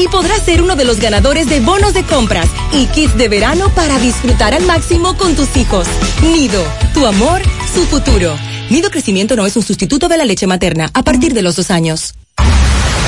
y podrás ser uno de los ganadores de bonos de compras y kits de verano para disfrutar al máximo con tus hijos. Nido, tu amor, su futuro. Nido Crecimiento no es un sustituto de la leche materna a partir de los dos años.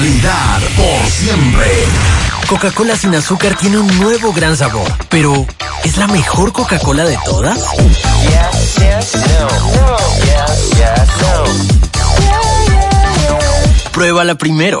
por siempre. Coca-Cola sin azúcar tiene un nuevo gran sabor, pero ¿es la mejor Coca-Cola de todas? Pruébala primero.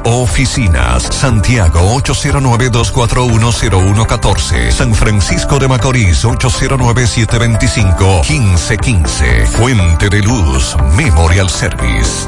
oficinas. Santiago 809-2410114. San Francisco de Macorís 809-725-1515. Fuente de Luz Memorial Service.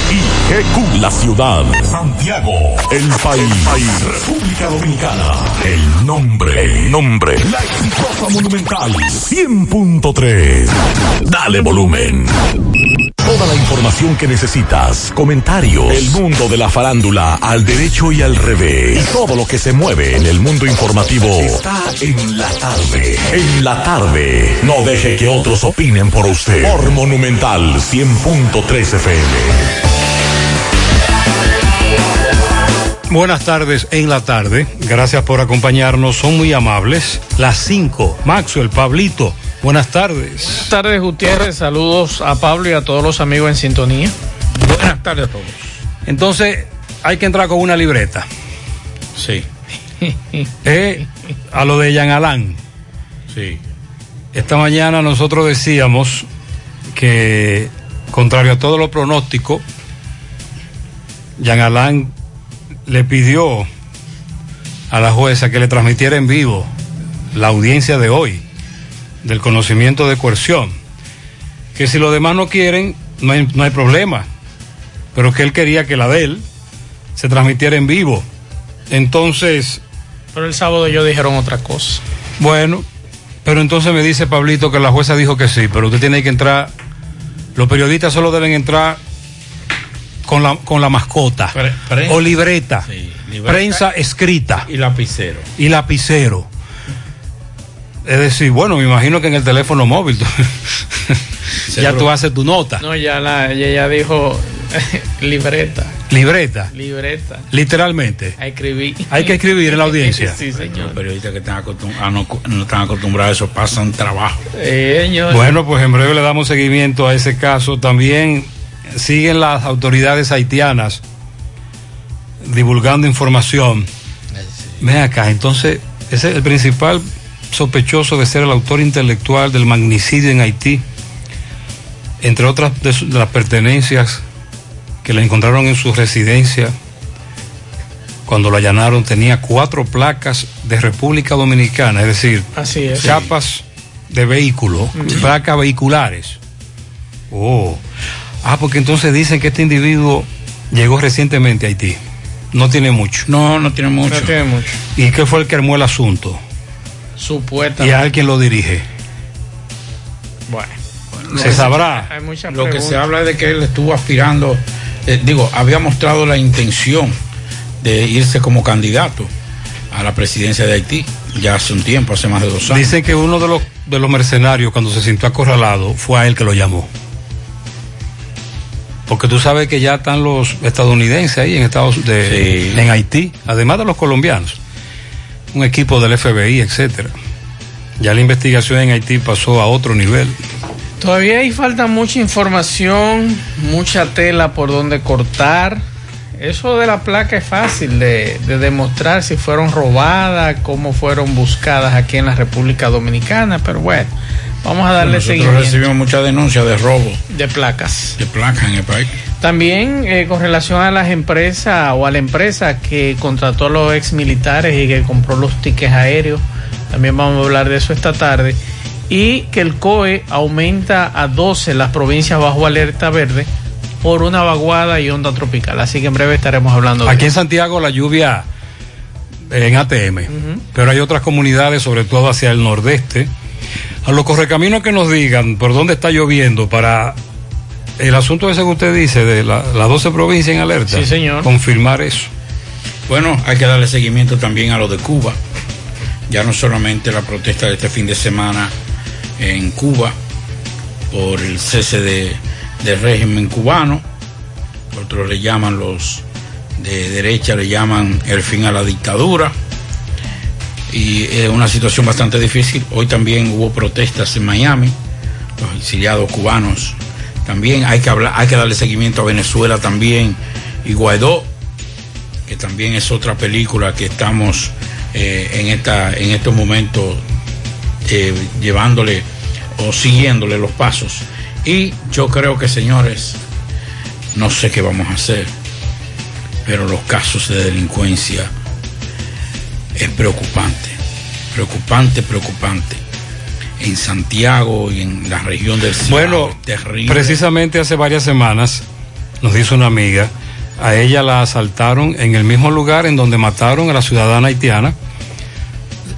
GQ, la ciudad. Santiago, el país. República Dominicana. El nombre. El nombre. La exitosa monumental. 100.3. Dale volumen. Toda la información que necesitas, comentarios, el mundo de la farándula al derecho y al revés, y todo lo que se mueve en el mundo informativo está en la tarde. En la tarde. No deje que otros opinen por usted. Por Monumental 100.3 FM. Buenas tardes en la tarde. Gracias por acompañarnos. Son muy amables. Las 5. Maxwell, Pablito. Buenas tardes. Buenas tardes, Gutiérrez. Saludos a Pablo y a todos los amigos en sintonía. Buenas tardes a todos. Entonces, hay que entrar con una libreta. Sí. Eh, a lo de Jean Alain. Sí. Esta mañana nosotros decíamos que, contrario a todos los pronósticos, Jean Alain le pidió a la jueza que le transmitiera en vivo la audiencia de hoy del conocimiento de coerción. Que si los demás no quieren, no hay, no hay problema. Pero que él quería que la de él se transmitiera en vivo. Entonces. Pero el sábado ellos dijeron otra cosa. Bueno, pero entonces me dice Pablito que la jueza dijo que sí, pero usted tiene que entrar. Los periodistas solo deben entrar con la, con la mascota Pre- prensa. o libreta, Sí, libreta. prensa escrita Y lapicero. y lapicero. Es decir, bueno, me imagino que en el teléfono móvil tú- ya tú haces tu nota. No, ya la, ella ya dijo libreta, Libreta, libreta. literalmente. A escribir. Hay que escribir en la audiencia. sí, señor. Los periodistas que están acostum- a no, no están acostumbrados a eso pasan trabajo. Eh, señor. Bueno, pues en breve le damos seguimiento a ese caso. También siguen las autoridades haitianas divulgando información. Ven acá, entonces, ese es el principal sospechoso de ser el autor intelectual del magnicidio en Haití, entre otras de, su- de las pertenencias que le encontraron en su residencia. Cuando lo allanaron tenía cuatro placas de República Dominicana, es decir, Así es. chapas de vehículo, placas vehiculares. Oh. Ah, porque entonces dicen que este individuo llegó recientemente a Haití. No tiene mucho. No, no tiene mucho. No tiene mucho. ¿Y qué fue el que armó el asunto? ¿Y a quien lo dirige? Bueno. Se sabrá. Hay Lo que se habla es de que él estuvo aspirando, eh, digo, había mostrado la intención de irse como candidato, a la presidencia de Haití, ya hace un tiempo, hace más de dos años. Dicen que uno de los, de los mercenarios, cuando se sintió acorralado, fue a él que lo llamó. Porque tú sabes que ya están los estadounidenses ahí en Estados de, Sí. en Haití, además de los colombianos. Un equipo del FBI, etcétera. Ya la investigación en Haití pasó a otro nivel. Todavía ahí falta mucha información, mucha tela por donde cortar. Eso de la placa es fácil de, de demostrar si fueron robadas, cómo fueron buscadas aquí en la República Dominicana, pero bueno, vamos a darle Nosotros seguimiento recibimos muchas denuncias de robo de placas. de placas en el país. También eh, con relación a las empresas o a la empresa que contrató a los ex militares y que compró los tickets aéreos, también vamos a hablar de eso esta tarde. Y que el COE aumenta a 12 las provincias bajo alerta verde por una vaguada y onda tropical. Así que en breve estaremos hablando de Aquí en eso. Santiago la lluvia en ATM, pero hay otras comunidades, sobre todo hacia el nordeste. A los correcaminos que nos digan por dónde está lloviendo para el asunto ese que usted dice de la- las 12 provincias en alerta. Sí, señor. Confirmar eso. Bueno, hay que darle seguimiento también a lo de Cuba. Ya no solamente la protesta de este fin de semana en Cuba por el cese de, del régimen cubano, otros le llaman los de derecha, le llaman el fin a la dictadura. Y es una situación bastante difícil. Hoy también hubo protestas en Miami, los exiliados cubanos también. Hay que, hablar, hay que darle seguimiento a Venezuela también y Guaidó que también es otra película que estamos eh, en, esta, en estos momentos eh, llevándole o siguiéndole los pasos. Y yo creo que, señores, no sé qué vamos a hacer, pero los casos de delincuencia es preocupante, preocupante, preocupante. En Santiago y en la región del Cibao, Bueno, terrible. precisamente hace varias semanas nos dice una amiga, a ella la asaltaron en el mismo lugar en donde mataron a la ciudadana haitiana,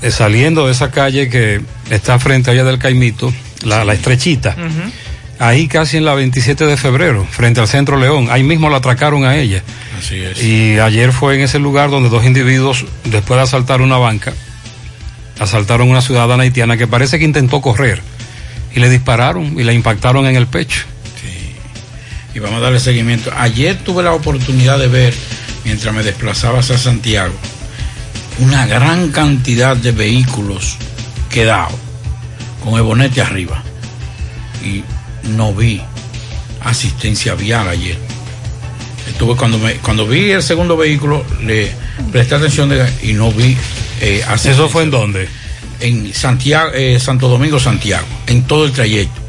eh, saliendo de esa calle que está frente a ella del Caimito, la, la estrechita. Ahí casi en la 27 de febrero, frente al Centro León. Ahí mismo la atracaron a ella. Así es. Y ayer fue en ese lugar donde dos individuos, después de asaltar una banca, asaltaron a una ciudadana haitiana que parece que intentó correr. Y le dispararon y la impactaron en el pecho. y vamos a darle seguimiento. Ayer tuve la oportunidad de ver, mientras me desplazaba hacia Santiago, una gran cantidad de vehículos quedados con el bonete arriba. Y no vi asistencia vial ayer. Estuve cuando me, cuando vi el segundo vehículo, le presté atención y no vi eh. ¿Eso fue en dónde? en Santiago, eh, Santo Domingo, Santiago, en todo el trayecto.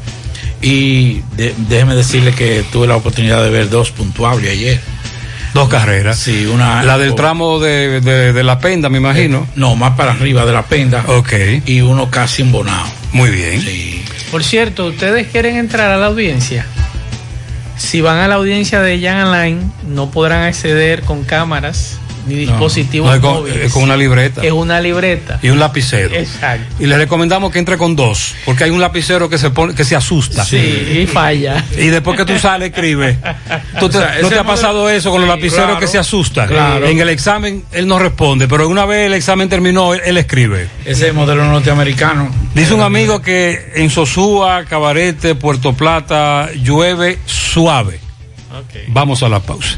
Y de- déjeme decirle que tuve la oportunidad de ver dos puntuables ayer. Dos carreras. Sí, una. La del tramo de, de- de la penda, me imagino. No, más para arriba de la penda. Ok, Y uno casi embonado. muy bien. Sí. Por cierto, ¿ustedes quieren entrar a la audiencia? Si van a la audiencia de Jan Alain, no podrán acceder con cámaras ni dispositivos No, es con, móviles. es con una libreta Es una libreta. y un lapicero. Exacto. Y le recomendamos que entre con dos, porque hay un lapicero que se pone, que se asusta. Sí, y falla. Y después que tú sales, escribe. ¿Tú te- O sea, ¿No te ha modelo- pasado eso con los lapiceros claro, que se asustan? claro. En el examen él no responde, pero una vez el examen terminó, él, él escribe. Ese es el modelo norteamericano. Dice un amigo que en Sosúa, Cabarete, Puerto Plata, llueve suave. Vamos a la pausa.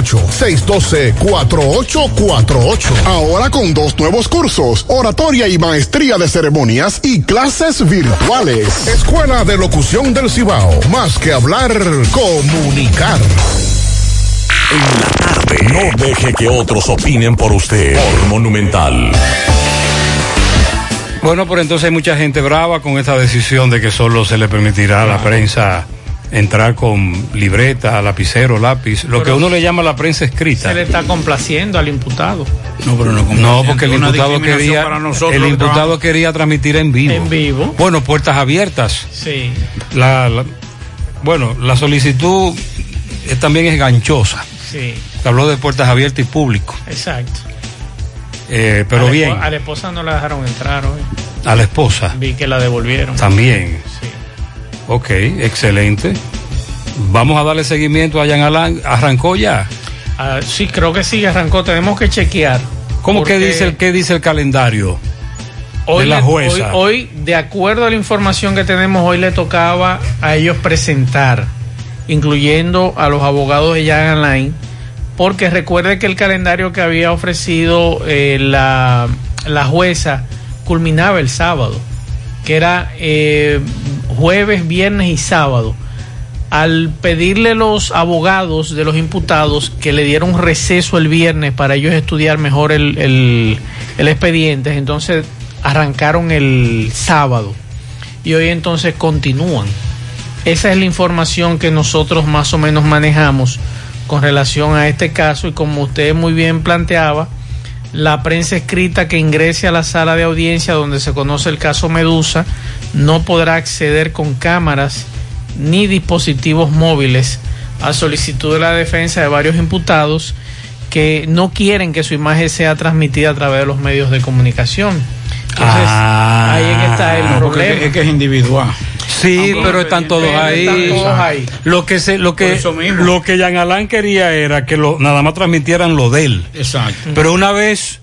612-4848. Ahora con dos nuevos cursos, oratoria y maestría de ceremonias y clases virtuales. Escuela de Locución del Cibao. Más que hablar, comunicar. En la tarde. No deje que otros opinen por usted. Por Monumental. Bueno, por entonces hay mucha gente brava con esta decisión de que solo se le permitirá a la prensa entrar con libreta, lapicero, lápiz, lo que uno le llama la prensa escrita. Se le está complaciendo al imputado. No, pero no No, porque el imputado quería el imputado quería transmitir en vivo. En vivo. Bueno, puertas abiertas. Sí. La, bueno, la solicitud también es ganchosa. Sí. Habló de puertas abiertas y público. Exacto. Eh, pero bien. A la esposa no la dejaron entrar hoy. A la esposa. Vi que la devolvieron. También. Ok, excelente. Vamos a darle seguimiento a Jan Alain. ¿Arrancó ya? Ah, sí, creo que sí, arrancó. Tenemos que chequear. ¿Cómo que dice el, qué dice el calendario? Hoy, de la jueza. Hoy, hoy, de acuerdo a la información que tenemos, hoy le tocaba a ellos presentar, incluyendo a los abogados de Jan Alain, porque recuerde que el calendario que había ofrecido eh, la, la jueza culminaba el sábado, que era eh, jueves, viernes y sábado. Al pedirle los abogados de los imputados que le dieron receso el viernes para ellos estudiar mejor el, el, el expediente, entonces arrancaron el sábado y hoy entonces continúan. Esa es la información que nosotros más o menos manejamos con relación a este caso y como usted muy bien planteaba, la prensa escrita que ingrese a la sala de audiencia donde se conoce el caso Medusa no podrá acceder con cámaras ni dispositivos móviles a solicitud de la defensa de varios imputados que no quieren que su imagen sea transmitida a través de los medios de comunicación. Entonces, Ah. ahí es que está el problema. Es que es individual. Sí, pero están todos ahí. Están todos ahí. Lo que se, lo que, eso mismo. lo que Jan Alain quería era que lo, nada más transmitieran lo de él. Exacto. Pero una vez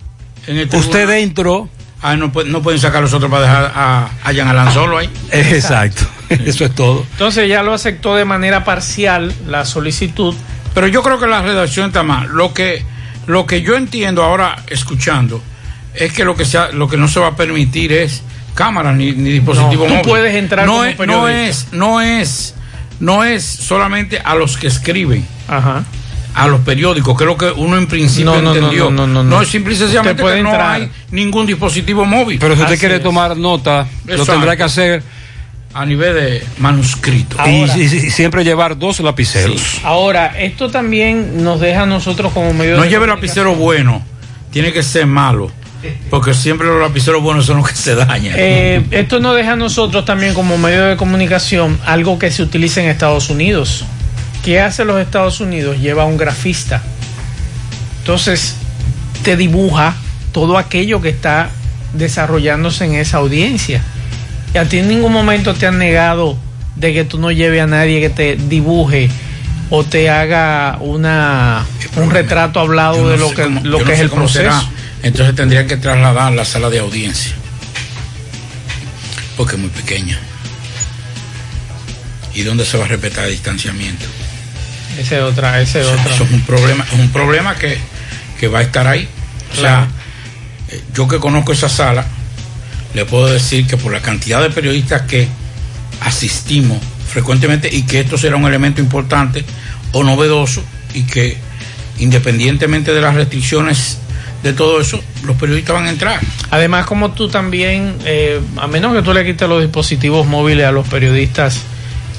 En el usted dentro, Ah, no, no pueden sacar los otros para dejar a, a Jan Alan solo ahí. exacto, eso es todo. Entonces ya lo aceptó de manera parcial la solicitud. Pero yo creo que la redacción está mal. Lo que, lo que yo entiendo ahora escuchando es que lo que sea, lo que no se va a permitir es cámaras ni, ni dispositivos No, tú móviles. puedes entrar no como es, no es, no es, no es solamente a los que escriben. Ajá. A los periódicos, que es lo que uno en principio No, no, no, entendió. no, no, no. es simple y sencillamente puede que no entrar. hay ningún dispositivo móvil. Pero si usted Así quiere es. tomar nota, lo tendrá que hacer a nivel de manuscrito. y, Ahora. y- y siempre llevar dos lapiceros. Ahora, esto también nos deja a nosotros como medio No de lleve lapicero bueno, tiene que ser malo. Porque siempre los lapiceros buenos son los que se dañan. Eh, esto nos deja a nosotros también como medio de comunicación algo que se utiliza en Estados Unidos. ¿Qué hace los Estados Unidos? Lleva un grafista. Entonces, te dibuja todo aquello que está desarrollándose en esa audiencia. Y a ti en ningún momento te han negado de que tú no lleves a nadie que te dibuje o te haga una un retrato hablado no de lo que, cómo- lo que no es el proceso. será. Entonces tendrían que trasladar la sala de audiencia. Porque es muy pequeña. ¿Y dónde se va a respetar el distanciamiento? Ese es otra, ese es O sea, otra. Eso es un problema, es un problema que, que va a estar ahí. O sea, eh, yo que conozco esa sala, le puedo decir que por la cantidad de periodistas que asistimos frecuentemente y que esto será un elemento importante o novedoso y que independientemente de las restricciones de todo eso, los periodistas van a entrar. Además, como tú también, eh, a menos que tú le quites los dispositivos móviles a los periodistas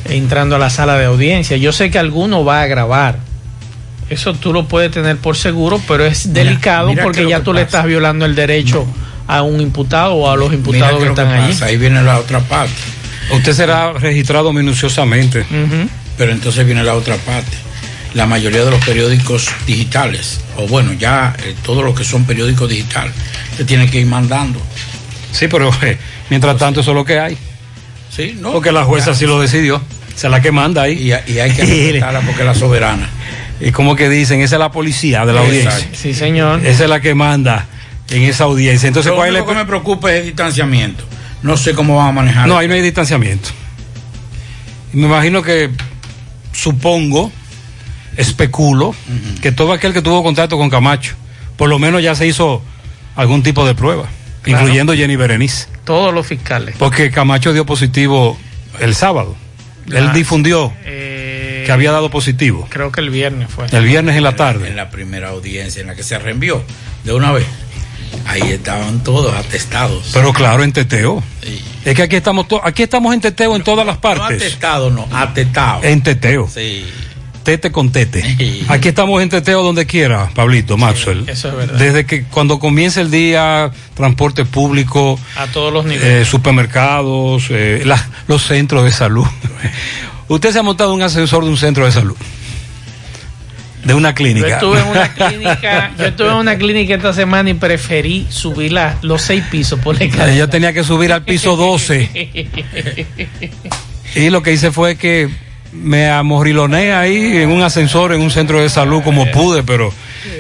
entrando a la sala de audiencia, yo sé que alguno va a grabar. Eso tú lo puedes tener por seguro, pero es delicado mira porque ya tú le estás violando el derecho a un imputado o a los imputados que están allí. pasa, Ahí viene la otra parte. Usted será registrado minuciosamente. Pero entonces viene la otra parte. La mayoría de los periódicos digitales, o bueno, ya eh, todo lo que son periódicos digitales, se tiene que ir mandando. Sí, pero eh, mientras tanto eso es lo que hay. Sí, no. Porque la jueza sí lo decidió. Esa es la que manda ahí. Y, y hay que respetarla porque es la soberana. Y como que dicen, esa es la policía de la Exacto. audiencia. Sí, señor. Esa es la que manda en esa audiencia. Entonces, lo ¿cuál es único el- que me preocupa es el distanciamiento. No sé cómo van a manejar. No, ahí no hay distanciamiento. Me imagino que, supongo, especulo, que todo aquel que tuvo contacto con Camacho, por lo menos ya se hizo algún tipo de prueba, Claro. incluyendo Jenny Berenice. Todos los fiscales. Porque Camacho dio positivo el sábado. Él difundió eh, que había dado positivo. Creo que el viernes fue. El viernes en la tarde. En la primera audiencia en la que se reenvió de una vez. Ahí estaban todos atestados. Pero claro, en teteo. Es que aquí estamos, aquí estamos en teteo en todas las No partes. atestado, no, atestado. En teteo. Sí. Tete con tete. Aquí estamos en teteo donde quiera, Pablito, Maxwell. eso es verdad. Desde que cuando comience el día, transporte público, A todos los niveles. eh, supermercados, eh, la- los centros de salud. Usted se ha montado un ascensor de un centro de salud. De una Yo clínica. estuve en una clínica, yo estuve en una clínica esta semana y preferí subir la- los seis pisos por la escalera. Yo tenía que subir al piso 12. Y lo que hice fue que me amorriloné ahí en un ascensor en un centro de salud como pude, pero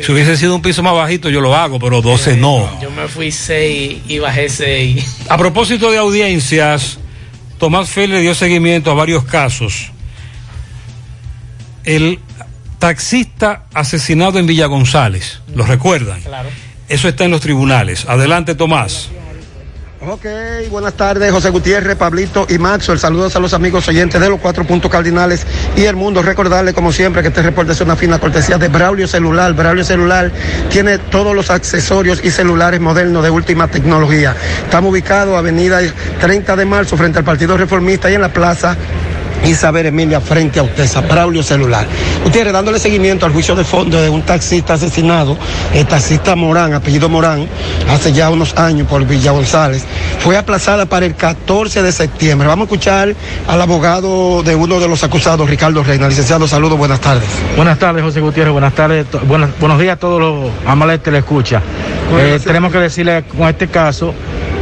si hubiese sido un piso más bajito yo lo hago, pero 12 no. Yo me fui seis y bajé seis. A propósito de audiencias, Tomás Félix le dio seguimiento a varios casos. El taxista asesinado en Villa González, ¿lo recuerdan? Claro. Eso está en los tribunales. Adelante, Tomás. Ok, buenas tardes, José Gutiérrez, Pablito y Maxwell. Saludos a los amigos oyentes de los cuatro puntos cardinales y el mundo. Recordarle, como siempre, que este reporte es una fina cortesía de Braulio Celular. Braulio Celular tiene todos los accesorios y celulares modernos de última tecnología. Estamos ubicados Avenida 30 de Marzo, frente al Partido Reformista y en la Plaza Isabel Emilia frente a usted, Braulio Celular. Ustedes dándole seguimiento al juicio de fondo de un taxista asesinado, el taxista Morán, apellido Morán, hace ya unos años por Villa González, fue aplazada para el 14 de septiembre. Vamos a escuchar al abogado de uno de los acusados, Ricardo Reina. Licenciado, saludos, buenas tardes. Buenas tardes, José Gutiérrez. Buenas tardes. buenas- buenos días a todos los amables que le escucha. Eh, tenemos que decirle con este caso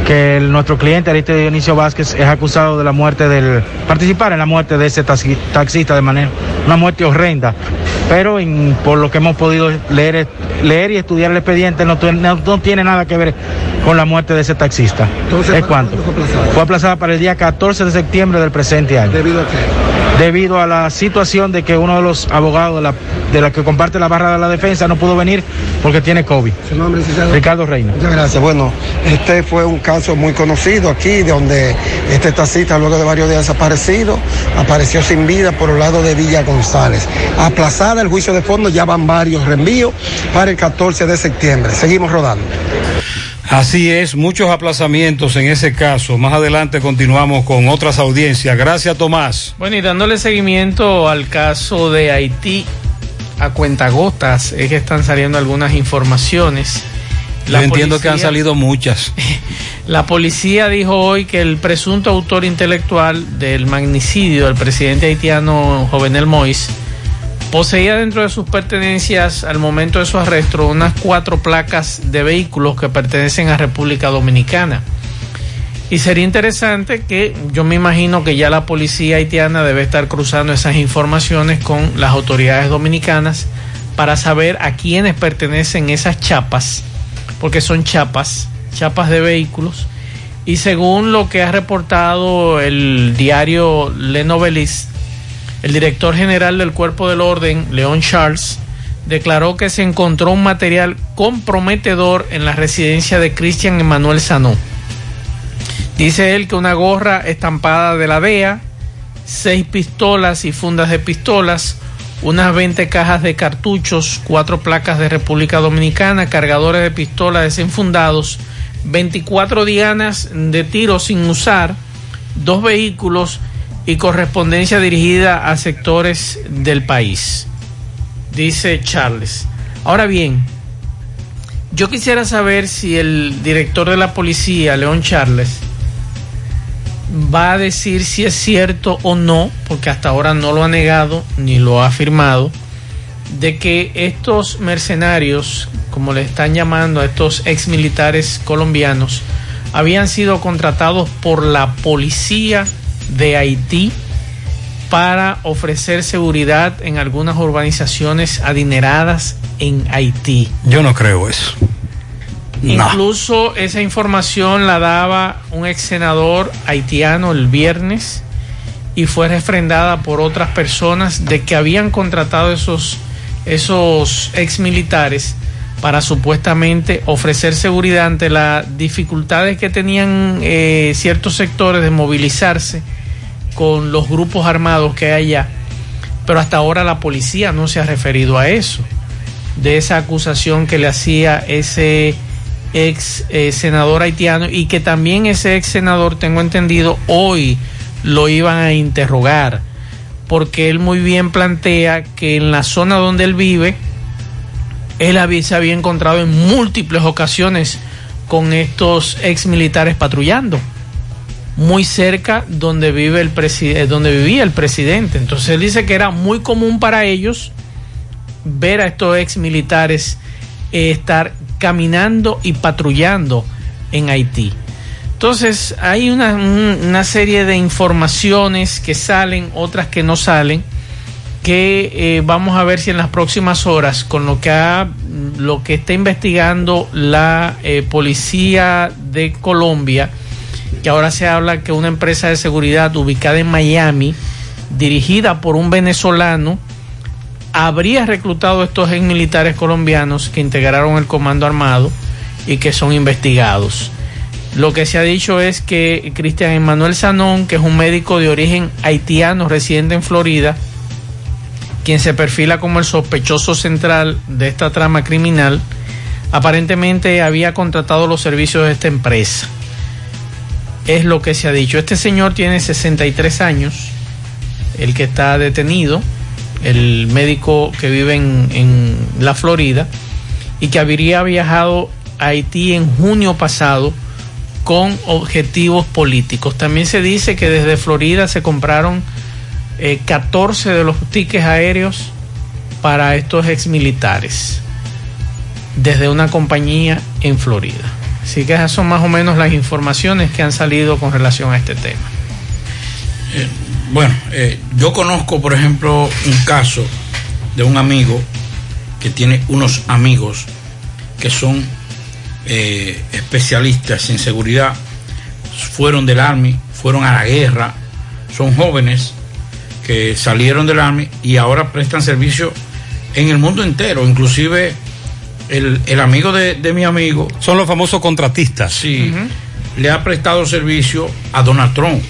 que el- nuestro cliente Ariste Dionisio Vázquez es acusado de la muerte del participar en la muerte de ese taxi- taxista de manera una muerte horrenda. Pero en- por lo que hemos podido leer leer y estudiar el expediente no, no- no tiene nada que ver con la muerte de ese taxista. Entonces, ¿Es ¿para cuánto? Fue aplazada para el día 14 de septiembre del presente año. ¿Debido a qué? Debido a la situación de que uno de los abogados de la, de la que comparte la barra de la defensa no pudo venir porque tiene COVID. ¿Su nombre, licenciado? Ricardo Reina. Muchas gracias. Bueno, este fue un caso muy conocido aquí, donde este taxista, luego de varios días desaparecido, apareció sin vida por el lado de Villa González. Aplazada el juicio de fondo, ya van varios reenvíos para el 14 de septiembre. Seguimos rodando. Así es, muchos aplazamientos en ese caso. Más adelante continuamos con otras audiencias. Gracias, Tomás. Bueno, y dándole seguimiento al caso de Haití a cuentagotas, es que están saliendo algunas informaciones. Yo entiendo que han salido muchas. La policía dijo hoy que el presunto autor intelectual del magnicidio del presidente haitiano Jovenel Moïse poseía dentro de sus pertenencias al momento de su arresto unas cuatro placas de vehículos que pertenecen a República Dominicana. Y sería interesante que yo me imagino que ya la policía haitiana debe estar cruzando esas informaciones con las autoridades dominicanas para saber a quiénes pertenecen esas chapas, porque son chapas, chapas de vehículos. Y según lo que ha reportado el diario Le Novelist, el director general del Cuerpo del Orden, León Charles, declaró que se encontró un material comprometedor en la residencia de Cristian Emanuel Sanó. Dice él que una gorra estampada de la DEA, seis pistolas y fundas de pistolas, unas 20 cajas de cartuchos, cuatro placas de República Dominicana, cargadores de pistolas desenfundados, 24 dianas de tiro sin usar, dos vehículos y correspondencia dirigida a sectores del país, dice Charles. Ahora bien, yo quisiera saber si el director de la policía, León Charles, va a decir si es cierto o no, porque hasta ahora no lo ha negado ni lo ha afirmado, de que estos mercenarios, como le están llamando a estos ex militares colombianos, habían sido contratados por la policía de Haití para ofrecer seguridad en algunas urbanizaciones adineradas en Haití. Yo no creo eso. Incluso esa información la daba un ex senador haitiano el viernes y fue refrendada por otras personas de que habían contratado esos, esos ex militares para supuestamente ofrecer seguridad ante las dificultades que tenían eh, ciertos sectores de movilizarse con los grupos armados que hay allá. Pero hasta ahora la policía no se ha referido a eso, de esa acusación que le hacía ese ex eh, senador haitiano y que también ese ex senador, tengo entendido, hoy lo iban a interrogar, porque él muy bien plantea que en la zona donde él vive, él había, se había encontrado en múltiples ocasiones con estos ex militares patrullando muy cerca donde vive el presidente donde vivía el presidente. Entonces él dice que era muy común para ellos ver a estos ex militares eh, estar caminando y patrullando en Haití. Entonces hay una, una, serie de informaciones que salen otras que no salen que eh, vamos a ver si en las próximas horas con lo que ha, lo que está investigando la eh, policía de Colombia que ahora se habla que una empresa de seguridad ubicada en Miami, dirigida por un venezolano, habría reclutado a estos ex militares colombianos que integraron el comando armado y que son investigados. Lo que se ha dicho es que Cristian Emanuel Sanón, que es un médico de origen haitiano residente en Florida, quien se perfila como el sospechoso central de esta trama criminal, aparentemente había contratado los servicios de esta empresa es lo que se ha dicho. Este señor tiene 63 años, el que está detenido, el médico que vive en, la Florida y que habría viajado a Haití en junio pasado con objetivos políticos. También se dice que desde Florida se compraron 14 eh, de los tickets aéreos para estos exmilitares desde una compañía en Florida. Así que esas son más o menos las informaciones que han salido con relación a este tema. Eh, bueno, eh, yo conozco, por ejemplo, un caso de un amigo que tiene unos amigos que son eh, especialistas en seguridad, fueron del Army, fueron a la guerra, son jóvenes que salieron del Army y ahora prestan servicio en el mundo entero, inclusive el, el amigo de, de mi amigo. Son los famosos contratistas. Sí, le ha prestado servicio a Donald Trump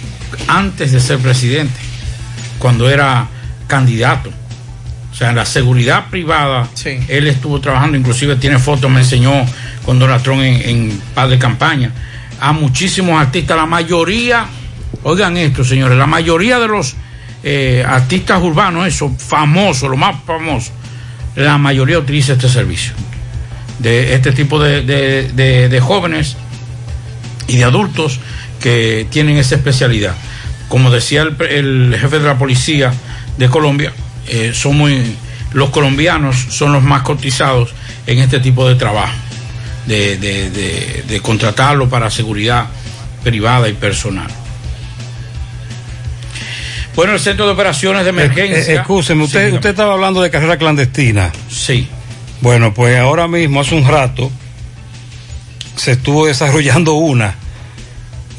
antes de ser presidente, cuando era candidato. O sea, en la seguridad privada, él estuvo trabajando, inclusive tiene fotos, me enseñó con Donald Trump en, en paz de campaña. A muchísimos artistas, la mayoría, oigan esto, señores, la mayoría de los eh, artistas urbanos, esos famosos, los más famosos, la mayoría utiliza este servicio. De este tipo de, de- de- de jóvenes y de adultos que tienen esa especialidad. Como decía el, el jefe de la policía de Colombia, eh, son muy, los colombianos son los más cotizados en este tipo de trabajo, de, de- de- de contratarlo para seguridad privada y personal. Bueno, el centro de operaciones de emergencia. Eh, Escúcheme, usted, Sí, usted estaba hablando de carrera clandestina. Sí. Bueno, pues ahora mismo, hace un rato, se estuvo desarrollando una,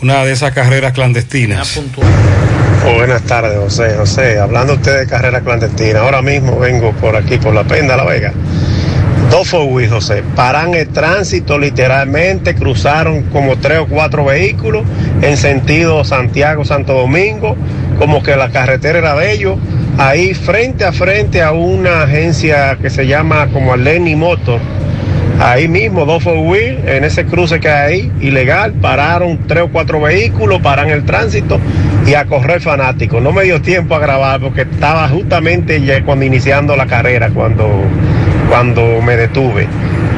una de esas carreras clandestinas. Oh, buenas tardes, José. José, hablando usted de carrera clandestina, ahora mismo vengo por aquí, por la Penda La Vega. Dos for José. Paran el tránsito literalmente, cruzaron como tres o cuatro vehículos en sentido Santiago-Santo Domingo, como que la carretera era de ellos. Ahí frente a frente a una agencia que se llama como Lenny Motor. Ahí mismo, dos for wheel, en ese cruce que hay ahí, ilegal, pararon tres o cuatro vehículos, paran el tránsito y a correr fanático. No me dio tiempo a grabar porque estaba justamente ya cuando iniciando la carrera, cuando, cuando me detuve.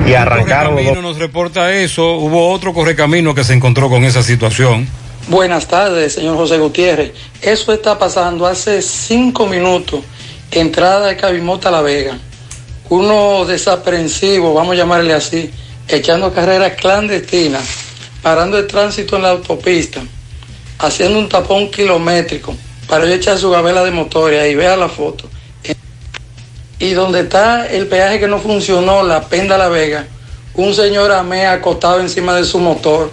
Y arrancaron los dos. Correcamino nos reporta eso. Hubo otro correcamino que se encontró con esa situación. Buenas tardes, señor José Gutiérrez. Eso está pasando hace cinco minutos, entrada de Cabimota a La Vega. Uno desaprensivo, vamos a llamarle así, echando carreras clandestinas, parando el tránsito en la autopista, haciendo un tapón kilométrico para yo echar su gabela de motores, ahí vea la foto. Y donde está el peaje que no funcionó, la Penda La Vega, un señor amé acostado encima de su motor.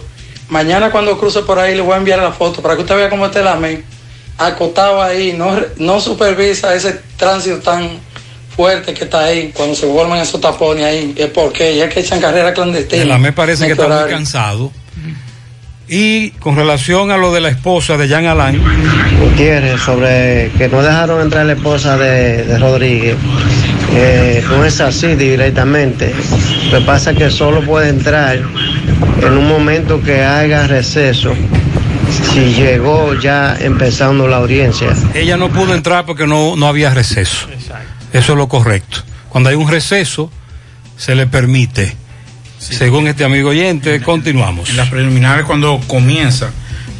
Mañana cuando cruce por ahí le voy a enviar la foto para que usted vea cómo está el amén. Acostado ahí, no, no supervisa ese tránsito tan fuerte que está ahí cuando se forman esos tapones ahí. Es porque ya que echan carrera clandestina. La me parece que está muy cansado. Y con relación a lo de la esposa de Jean Alain, Gutiérrez sobre que no dejaron entrar la esposa de, de Rodríguez. Eh, no es así directamente. Lo que pasa es que solo puede entrar en un momento que haya receso. Si llegó ya empezando la audiencia. ella no pudo entrar porque no, no había receso. Eso es lo correcto. Cuando hay un receso, se le permite. Según este amigo oyente, continuamos. En las preliminares, cuando comienza,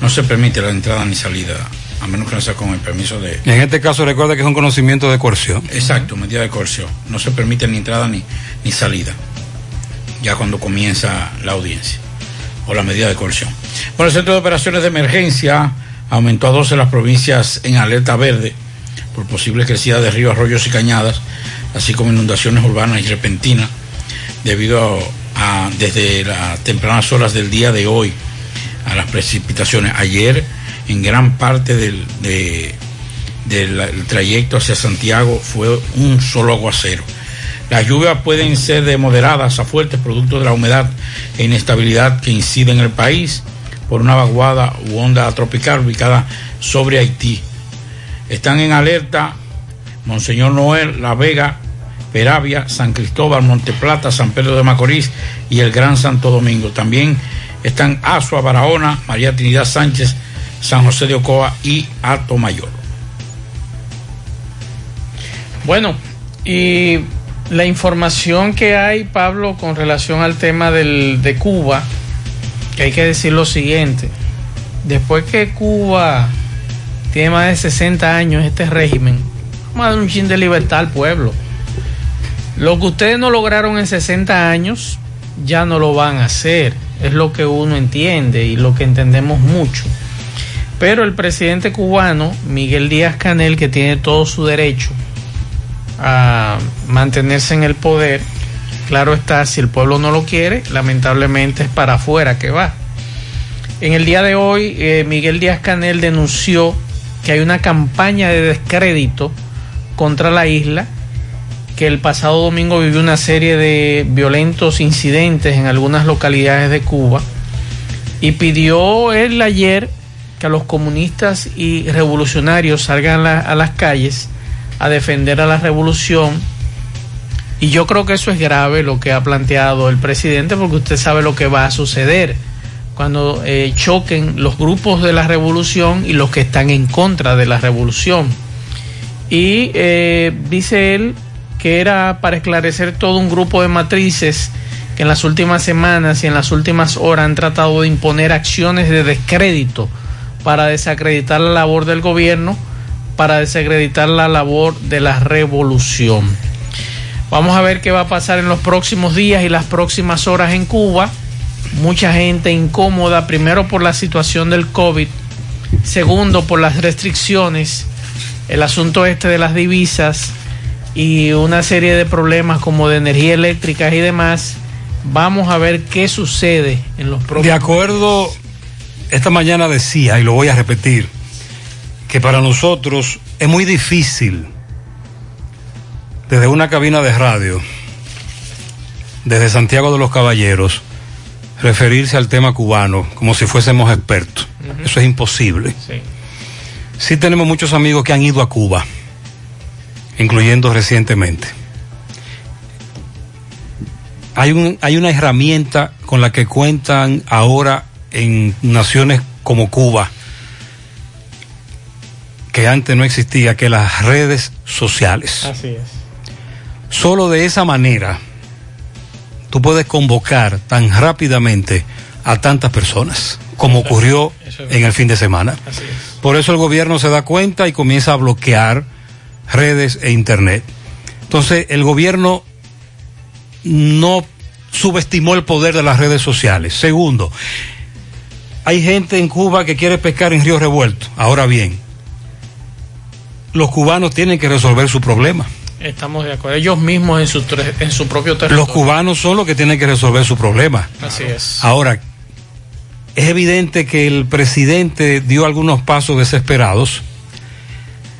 no se permite la entrada ni salida, a menos que no sea con el permiso de. En este caso, recuerda que es un conocimiento de coerción. Exacto, medida de coerción. No se permite ni entrada ni, ni salida, ya cuando comienza la audiencia o la medida de coerción. Bueno, el Centro de Operaciones de Emergencia aumentó a 12 las provincias en alerta verde por posible crecida de ríos, arroyos y cañadas, así como inundaciones urbanas y repentinas, debido a, desde las tempranas horas del día de hoy a las precipitaciones. Ayer, en gran parte del, de- del el trayecto hacia Santiago fue un solo aguacero. Las lluvias pueden ser de moderadas a fuertes producto de la humedad e inestabilidad que incide en el país por una vaguada u onda tropical ubicada sobre Haití. Están en alerta Monseñor Noel, La Vega, Peravia, San Cristóbal, Monteplata, San Pedro de Macorís y el Gran Santo Domingo. También están Azua, Barahona, María Trinidad Sánchez, San José de Ocoa y Alto Mayor. Bueno, y la información que hay, Pablo, con relación al tema del, de Cuba, que hay que decir lo siguiente. Después que Cuba tiene más de 60 años, este régimen, vamos a un chin de libertad al pueblo. Lo que ustedes no lograron en 60 años, ya no lo van a hacer. Es lo que uno entiende y lo que entendemos mucho. Pero el presidente cubano, Miguel Díaz Canel, que tiene todo su derecho a mantenerse en el poder, claro está, si el pueblo no lo quiere, lamentablemente es para afuera que va. En el día de hoy, eh, Miguel Díaz Canel denunció que hay una campaña de descrédito contra la isla, que el pasado domingo vivió una serie de violentos incidentes en algunas localidades de Cuba y pidió él ayer que los comunistas y revolucionarios salgan a las calles a defender a la revolución. Y yo creo que eso es grave lo que ha planteado el presidente porque usted sabe lo que va a suceder cuando eh, choquen los grupos de la revolución y los que están en contra de la revolución. Y eh, dice él que era para esclarecer todo un grupo de matrices que en las últimas semanas y en las últimas horas han tratado de imponer acciones de descrédito para desacreditar la labor del gobierno, para desacreditar la labor de la revolución. Vamos a ver qué va a pasar en los próximos días y las próximas horas en Cuba. Mucha gente incómoda, primero por la situación del COVID, segundo por las restricciones, el asunto este de las divisas y una serie de problemas como de energía eléctrica y demás. Vamos a ver qué sucede en los próximos De acuerdo, esta mañana decía, y lo voy a repetir, que para nosotros es muy difícil desde una cabina de radio, desde Santiago de los Caballeros, referirse al tema cubano como si fuésemos expertos. Eso es imposible. Sí. Sí tenemos muchos amigos que han ido a Cuba, incluyendo recientemente. Hay, un, hay una herramienta con la que cuentan ahora en naciones como Cuba, que antes no existía, que las redes sociales. Así es. Solo de esa manera tú puedes convocar tan rápidamente a tantas personas como ocurrió en el fin de semana. Por eso el gobierno se da cuenta y comienza a bloquear redes e internet. Entonces el gobierno no subestimó el poder de las redes sociales. Segundo, hay gente en Cuba que quiere pescar en río revuelto. Ahora bien, los cubanos tienen que resolver su problema. Estamos de acuerdo. Ellos mismos en su, tre- en su propio territorio. Los cubanos son los que tienen que resolver su problema. Así es. Ahora, es evidente que el presidente dio algunos pasos desesperados,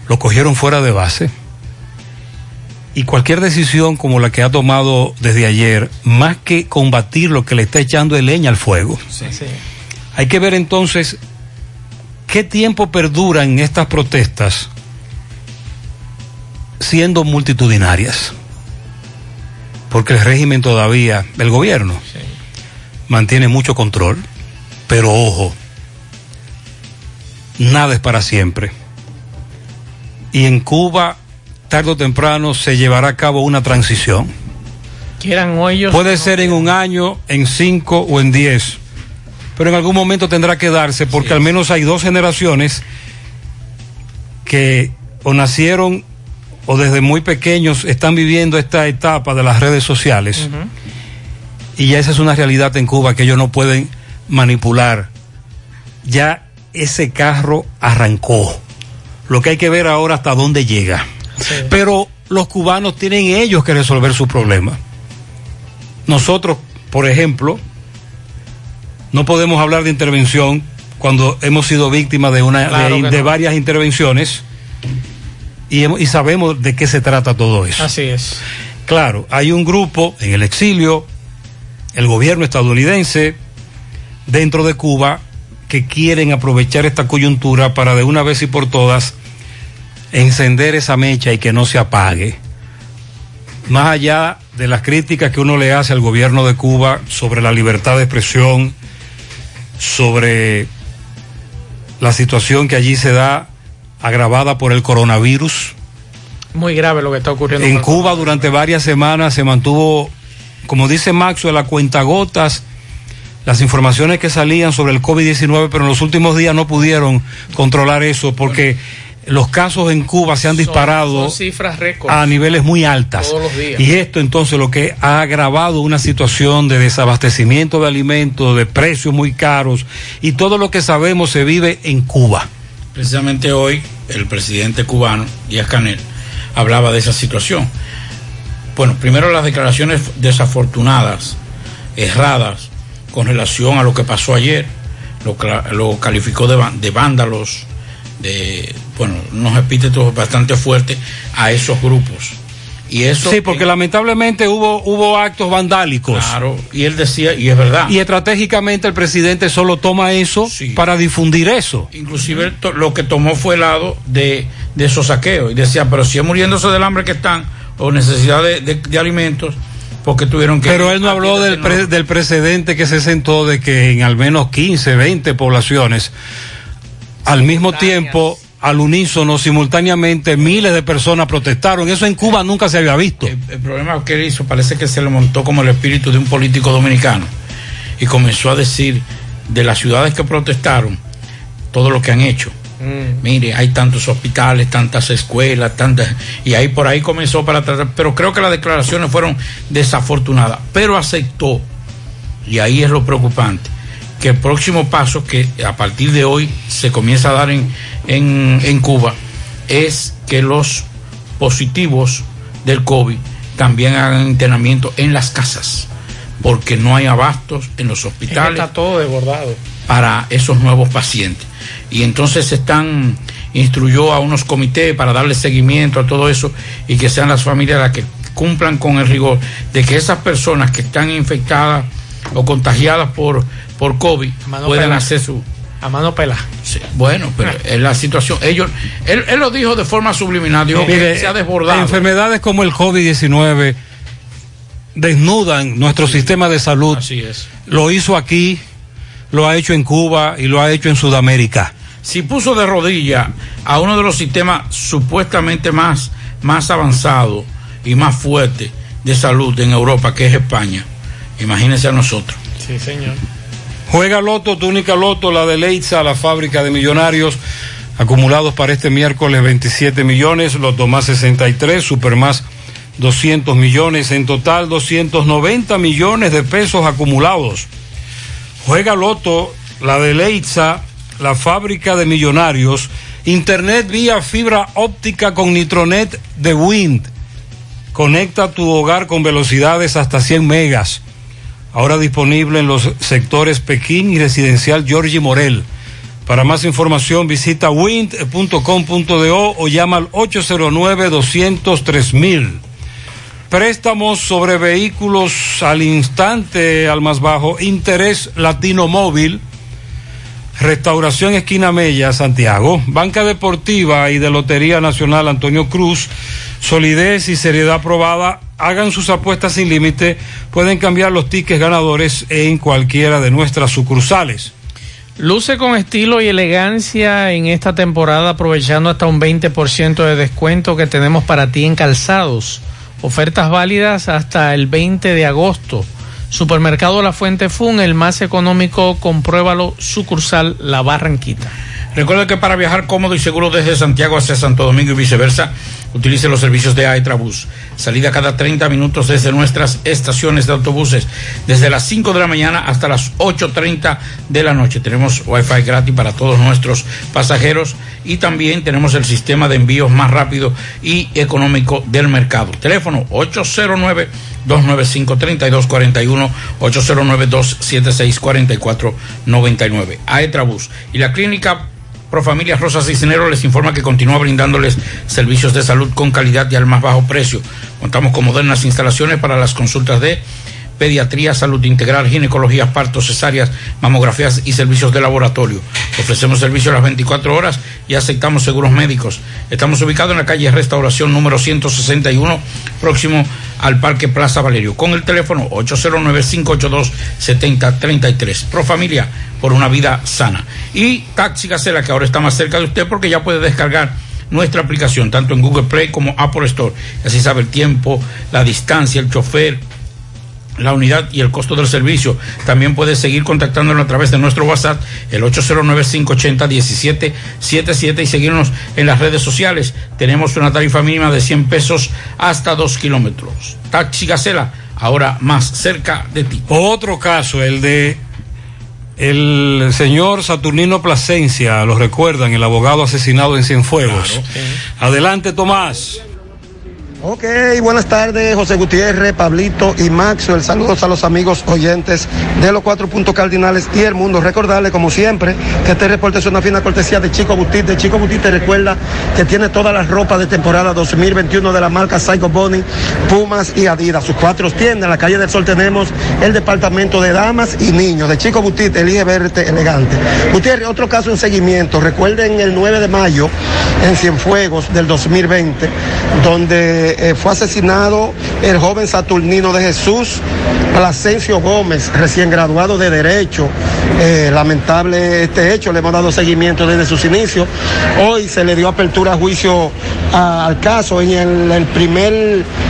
lo cogieron fuera de base, y cualquier decisión como la que ha tomado desde ayer, más que combatir lo que le está echando de leña al fuego, Sí. hay que ver entonces qué tiempo perduran estas protestas siendo multitudinarias. Porque el régimen todavía, el gobierno, mantiene mucho control, pero ojo, nada es para siempre. Y en Cuba, tarde o temprano, se llevará a cabo una transición. Quieran o ellos. Puede ser en un año, en cinco o en diez. Pero en algún momento tendrá que darse porque al menos hay dos generaciones que o nacieron o desde muy pequeños están viviendo esta etapa de las redes sociales. Y ya esa es una realidad en Cuba que ellos no pueden manipular. Ya ese carro arrancó. Lo que hay que ver ahora hasta dónde llega. Pero los cubanos tienen ellos que resolver su problema. Nosotros, por ejemplo, no podemos hablar de intervención cuando hemos sido víctimas de, una, Claro de, que de no. varias intervenciones y, y sabemos de qué se trata todo eso. Así es. Claro, hay un grupo en el exilio, el gobierno estadounidense, dentro de Cuba, que quieren aprovechar esta coyuntura para de una vez y por todas encender esa mecha y que no se apague. Más allá de las críticas que uno le hace al gobierno de Cuba sobre la libertad de expresión, sobre la situación que allí se da agravada por el coronavirus, Muy grave lo que está ocurriendo. en Cuba durante varias semanas se mantuvo, como dice Maxwell, a cuentagotas las informaciones que salían sobre el COVID-19, pero en los últimos días no pudieron controlar eso porque los casos en Cuba se han disparado Son cifras a niveles muy altas. Todos los días. Y esto entonces lo que ha agravado una situación de desabastecimiento de alimentos, de precios muy caros y todo lo que sabemos se vive en Cuba. Precisamente hoy el presidente cubano, Díaz Canel, hablaba de esa situación. Bueno, primero las declaraciones desafortunadas, erradas, con relación a lo que pasó ayer. Lo, lo calificó de, de vándalos, de bueno, unos epítetos bastante fuertes a esos grupos. Y eso sí, porque lamentablemente hubo, hubo actos vandálicos. Claro, y él decía, y es verdad. Y estratégicamente el presidente solo toma eso para difundir eso. Inclusive to- lo que tomó fue el lado de, de esos saqueos. Y decía, pero si es muriéndose del hambre que están, o necesidad de, de- de alimentos, porque tuvieron que... Pero él no habló del, pre- del precedente que se sentó de que en al menos 15, 20 poblaciones, al mismo tiempo, al unísono, simultáneamente, miles de personas protestaron. Eso en Cuba nunca se había visto. El problema que él hizo parece que se le montó como el espíritu de un político dominicano y comenzó a decir de las ciudades que protestaron todo lo que han hecho. Mire, hay tantos hospitales, tantas escuelas, tantas y ahí por ahí comenzó para tratar, pero creo que las declaraciones fueron desafortunadas, pero aceptó y ahí es lo preocupante que el próximo paso que a partir de hoy se comienza a dar en, en, en Cuba es que los positivos del COVID también hagan internamiento en las casas, porque no hay abastos en los hospitales Está todo desbordado. para esos nuevos pacientes. Y entonces se están, instruyó a unos comités para darle seguimiento a todo eso y que sean las familias las que cumplan con el rigor de que esas personas que están infectadas o contagiadas por, por COVID mano puedan pelada. hacer su... A mano pela. Sí, bueno, pero es la situación. Ellos, él, él lo dijo de forma subliminal, dijo Mire, que se ha desbordado. Enfermedades como el COVID-19 desnudan nuestro sistema de salud. Así es. Lo hizo aquí, lo ha hecho en Cuba y lo ha hecho en Sudamérica. si puso de rodilla a uno de los sistemas supuestamente más, más avanzados y más fuertes de salud en Europa, que es España, imagínense a nosotros. Sí, señor. Juega Loto, túnica Loto, la de Leitza, la fábrica de millonarios. Acumulados para este miércoles 27 millones, Loto más 63, Super más 200 millones, en total 290 millones de pesos acumulados. Juega Loto, la de Leitza, la fábrica de millonarios, internet vía fibra óptica con Nitronet de Wind. Conecta tu hogar con velocidades hasta 100 megas. Ahora disponible en los sectores Pekín y residencial Georgie Morel. Para más información visita wind.com.do o llama al 809-203 Préstamos sobre vehículos al instante, al más bajo, interés latino móvil. Restauración Esquina Mella, Santiago. Banca Deportiva y de Lotería Nacional Antonio Cruz. Solidez y seriedad probada. Hagan sus apuestas sin límite. Pueden cambiar los tickets ganadores en cualquiera de nuestras sucursales. Luce con estilo y elegancia en esta temporada aprovechando hasta un 20% de descuento que tenemos para ti en calzados. Ofertas válidas hasta el 20 de agosto. Supermercado La Fuente Fun, el más económico, compruébalo, sucursal La Barranquita. Recuerda que para viajar cómodo y seguro desde Santiago hacia Santo Domingo y viceversa, utilice los servicios de Aetrabús. Salida cada 30 minutos desde nuestras estaciones de autobuses, desde las 5 de la mañana hasta las 8.30 de la noche. Tenemos Wi-Fi gratis para todos nuestros pasajeros y también tenemos el sistema de envíos más rápido y económico del mercado. Teléfono 809 295-3241, 809-276-4499. Aetrabús y la clínica Profamilia Rosa Cisneros les informa que continúa brindándoles servicios de salud con calidad y al más bajo precio. Contamos con modernas instalaciones para las consultas de pediatría, salud integral, ginecología, partos, cesáreas, mamografías y servicios de laboratorio. Ofrecemos servicios a las 24 horas y aceptamos seguros médicos. Estamos ubicados en la calle Restauración número 161, próximo al Parque Plaza Valerio, con el teléfono 809-582-7033. Pro Familia, por una vida sana. Y Taxi Gacela, que ahora está más cerca de usted porque ya puede descargar nuestra aplicación, tanto en Google Play como Apple Store. Así sabe el tiempo, la distancia, el chofer, la unidad y el costo del servicio. También puedes seguir contactándonos a través de nuestro WhatsApp, el 809-580-1777 y seguirnos en las redes sociales. Tenemos una tarifa mínima de 100 pesos hasta 2 kilómetros. Taxi Gacela, ahora más cerca de ti. Otro caso, el de el señor Saturnino Plasencia, lo recuerdan, el abogado asesinado en Cienfuegos. Adelante, Tomás. Ok, buenas tardes, José Gutiérrez, Pablito y Maxwell. Saludos a los amigos oyentes de los cuatro puntos cardinales y el mundo. Recordarle, como siempre, que este reporte es una fina cortesía de Chico Butit. De Chico Butit te recuerda que tiene todas las ropas de temporada 2021 de la marca Psycho Bunny, Pumas y Adidas. Sus cuatro tiendas. En la calle del Sol tenemos el departamento de damas y niños. De Chico Butit, elige verte elegante. Gutiérrez, otro caso en seguimiento. Recuerden el 9 de mayo en Cienfuegos del 2020, donde eh, fue asesinado el joven Saturnino de Jesús Plasencio Gómez, recién graduado de Derecho. Eh, lamentable este hecho, le hemos dado seguimiento desde sus inicios. Hoy se le dio apertura a juicio al caso en el, el primer,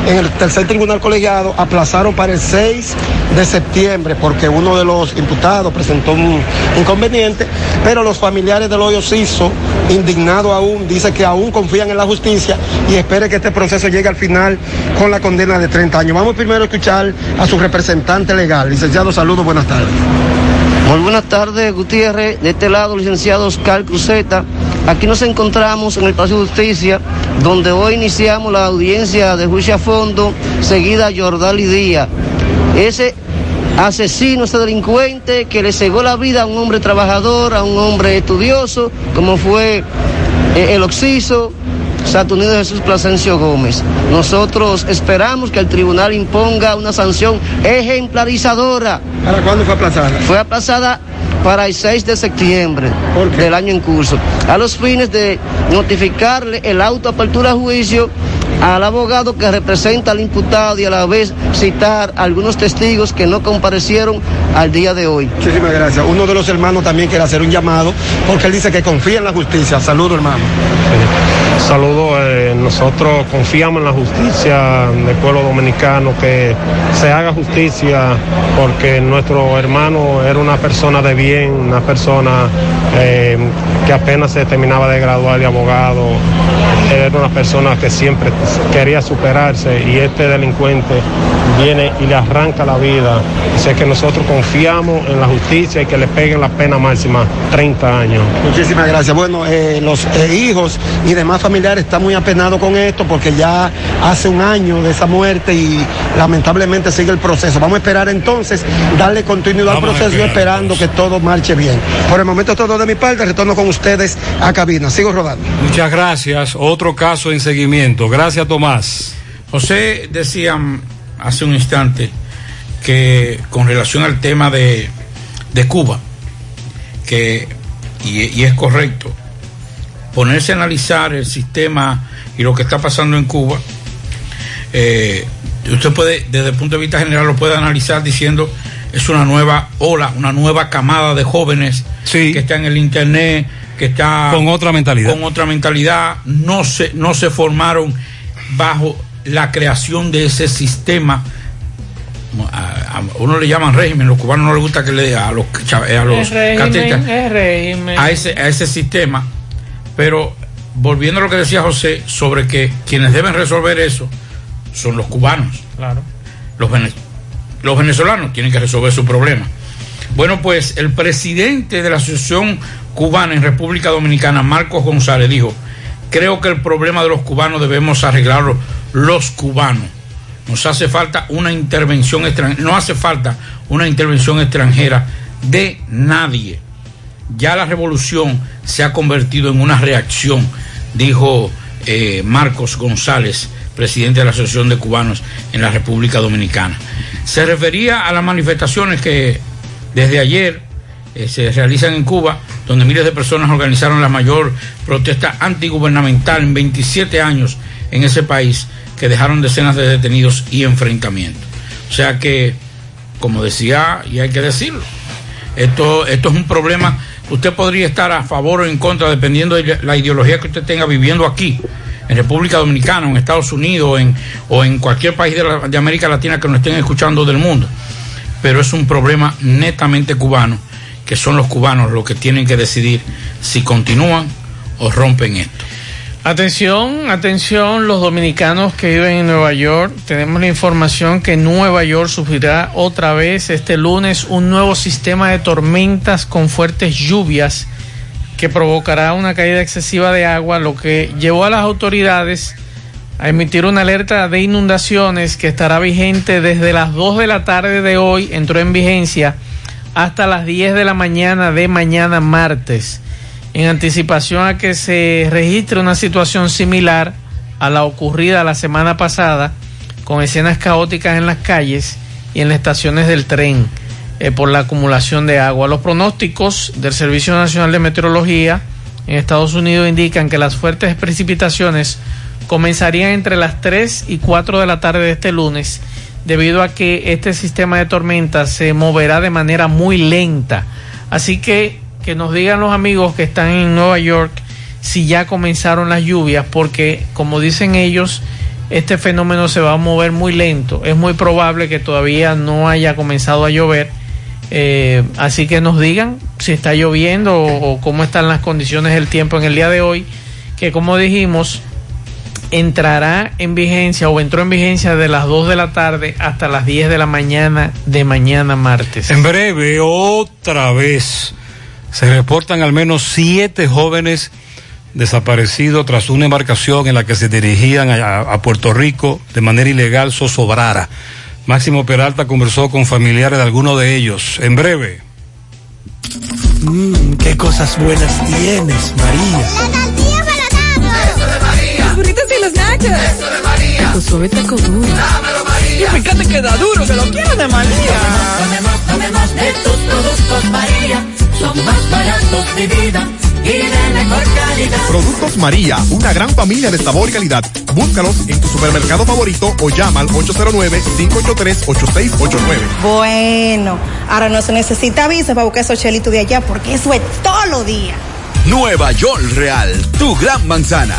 en el tercer tribunal colegiado, aplazaron para el 6 de septiembre porque uno de los imputados presentó un inconveniente, pero los familiares del hoyo Ciso, indignado aún, dice que aún confían en la justicia y espere que este proceso llegue al final con la condena de 30 años. Vamos primero a escuchar a su representante legal. Licenciado, saludos, buenas tardes. Muy buenas tardes, Gutiérrez. De este lado, licenciado Oscar Cruzeta. Aquí nos encontramos en el Palacio de Justicia, donde hoy iniciamos la audiencia de juicio a fondo, seguida a Jordali Díaz. Ese asesino, ese delincuente que le cegó la vida a un hombre trabajador, a un hombre estudioso, como fue eh, el Oxiso, Saturnino Jesús Plasencio Gómez. Nosotros esperamos que el tribunal imponga una sanción ejemplarizadora. ¿Para cuándo fue aplazada? Fue aplazada para el 6 de septiembre del año en curso, a los fines de notificarle el auto apertura a juicio al abogado que representa al imputado y a la vez citar a algunos testigos que no comparecieron al día de hoy. Muchísimas gracias. Uno de los hermanos también quiere hacer un llamado porque él dice que confía en la justicia. Saludos, hermano. Saludos, eh, nosotros confiamos en la justicia del pueblo dominicano, que se haga justicia porque nuestro hermano era una persona de bien, una persona eh, que apenas se terminaba de graduar de abogado, era una persona que siempre quería superarse y este delincuente viene y le arranca la vida. Así que nosotros confiamos en la justicia y que le peguen la pena máxima, 30 años. Muchísimas gracias. Bueno, eh, los eh, hijos y demás familiares están muy apenados con esto porque ya hace un año de esa muerte y lamentablemente sigue el proceso. Vamos a esperar entonces, darle continuidad al Vamos proceso esperando que todo marche bien. Por el momento todo de mi parte, retorno con ustedes a cabina. Sigo rodando. Muchas gracias. Otro caso en seguimiento. Gracias, Tomás. José decía mm, hace un instante que con relación al tema de, de Cuba, que, y, y es correcto, ponerse a analizar el sistema y lo que está pasando en Cuba, eh, usted puede, desde el punto de vista general, lo puede analizar diciendo es una nueva ola, una nueva camada de jóvenes que está en el internet, que está Con otra mentalidad. con otra mentalidad, no se, no se formaron bajo la creación de ese sistema. A, a uno le llaman régimen, los cubanos no les gusta que le a los, a los régimen, catetas, es régimen. a ese, a ese sistema. Pero volviendo a lo que decía José sobre que quienes deben resolver eso son los cubanos. Claro. Los, vene- los venezolanos tienen que resolver su problema. Bueno, pues el presidente de la Asociación Cubana en República Dominicana, Marcos González, dijo, creo que el problema de los cubanos debemos arreglarlo los cubanos. Nos hace falta una intervención extranjera, no hace falta una intervención extranjera de nadie. Ya la revolución se ha convertido en una reacción, dijo eh, Marcos González, presidente de la Asociación de Cubanos en la República Dominicana. Se refería a las manifestaciones que desde ayer eh, se realizan en Cuba, donde miles de personas organizaron la mayor protesta antigubernamental en 27 años en ese país, que dejaron decenas de detenidos y enfrentamientos. O sea que, como decía, y hay que decirlo, esto, esto es un problema, usted podría estar a favor o en contra, dependiendo de la ideología que usted tenga viviendo aquí, en República Dominicana, en Estados Unidos, en, o en cualquier país de, de América Latina que nos estén escuchando del mundo. Pero es un problema netamente cubano, que son los cubanos los que tienen que decidir si continúan o rompen esto. Atención, atención, los dominicanos que viven en Nueva York. Tenemos la información que Nueva York sufrirá otra vez este lunes un nuevo sistema de tormentas con fuertes lluvias que provocará una caída excesiva de agua, lo que llevó a las autoridades a emitir una alerta de inundaciones que estará vigente desde las 2 de la tarde de hoy, entró en vigencia hasta las 10 de la mañana de mañana martes, en anticipación a que se registre una situación similar a la ocurrida la semana pasada, con escenas caóticas en las calles y en las estaciones del tren eh, por la acumulación de agua. Los pronósticos del Servicio Nacional de Meteorología en Estados Unidos indican que las fuertes precipitaciones comenzarían entre las 3 y 4 de la tarde de este lunes, debido a que este sistema de tormentas se moverá de manera muy lenta. Así que que nos digan los amigos que están en Nueva York si ya comenzaron las lluvias, porque como dicen ellos, este fenómeno se va a mover muy lento. Es muy probable que todavía no haya comenzado a llover. Eh, así que nos digan si está lloviendo o, o cómo están las condiciones del tiempo en el día de hoy, que como dijimos, entrará en vigencia o entró en vigencia de las 2 de la tarde hasta las 10 de la mañana de mañana martes. En breve, otra vez, se reportan al menos siete jóvenes desaparecidos tras una embarcación en la que se dirigían a, a Puerto Rico de manera ilegal zozobrara. Máximo Peralta conversó con familiares de algunos de ellos. En breve. Mmm, qué cosas buenas tienes, María. La tortilla para Eso de María. Los burritos y los nachos. Eso de María. Taco suave, taco duro. Dámelo, María. Y fíjate que da duro, que lo quiero de María. Tomemos, tomemos de tus productos, María. Son más baratos de vida y de mejor calidad. Productos María, una gran familia de sabor y calidad. Búscalos en tu supermercado favorito o llama al 809-583-8689. Bueno, ahora no se necesita visa para buscar esos chelitos de allá porque eso es todo lo día. Nueva York Real, tu gran manzana.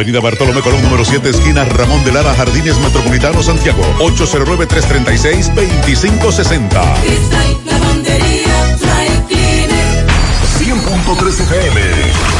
Avenida Bartolomé Colón, número 7, esquina Ramón de Lara, Jardines Metropolitano, Santiago. 809-336-2560. Cristal, lavandería, dry cleaner. 100.3 FM.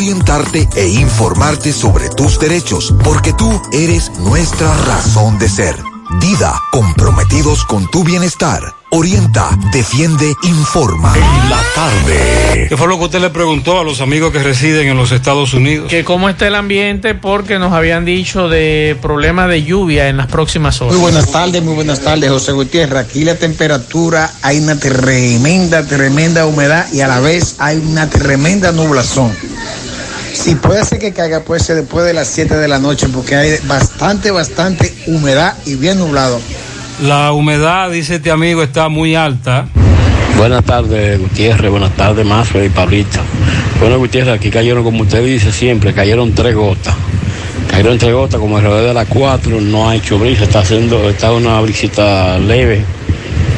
orientarte e informarte sobre tus derechos, porque tú eres nuestra razón de ser. Dida, comprometidos con tu bienestar. Orienta, defiende, informa. En la tarde. ¿Qué fue lo que usted le preguntó a los amigos que residen en los Estados Unidos? Que cómo está el ambiente porque nos habían dicho de problemas de lluvia en las próximas horas. Muy buenas tardes, muy buenas tardes, José Gutiérrez. Aquí la temperatura, hay una tremenda, tremenda humedad y a la vez hay una tremenda nublación. Si puede ser que caiga, puede ser después de las 7 de la noche, porque hay bastante, bastante humedad y bien nublado. La humedad, dice este amigo, está muy alta. Buenas tardes, Gutiérrez. Buenas tardes, Mazo y Pablito. Bueno, Gutiérrez, aquí cayeron, como usted dice siempre, cayeron tres gotas. Cayeron tres gotas, como alrededor de las cuatro, no ha hecho brisa, está haciendo, está una brisita leve,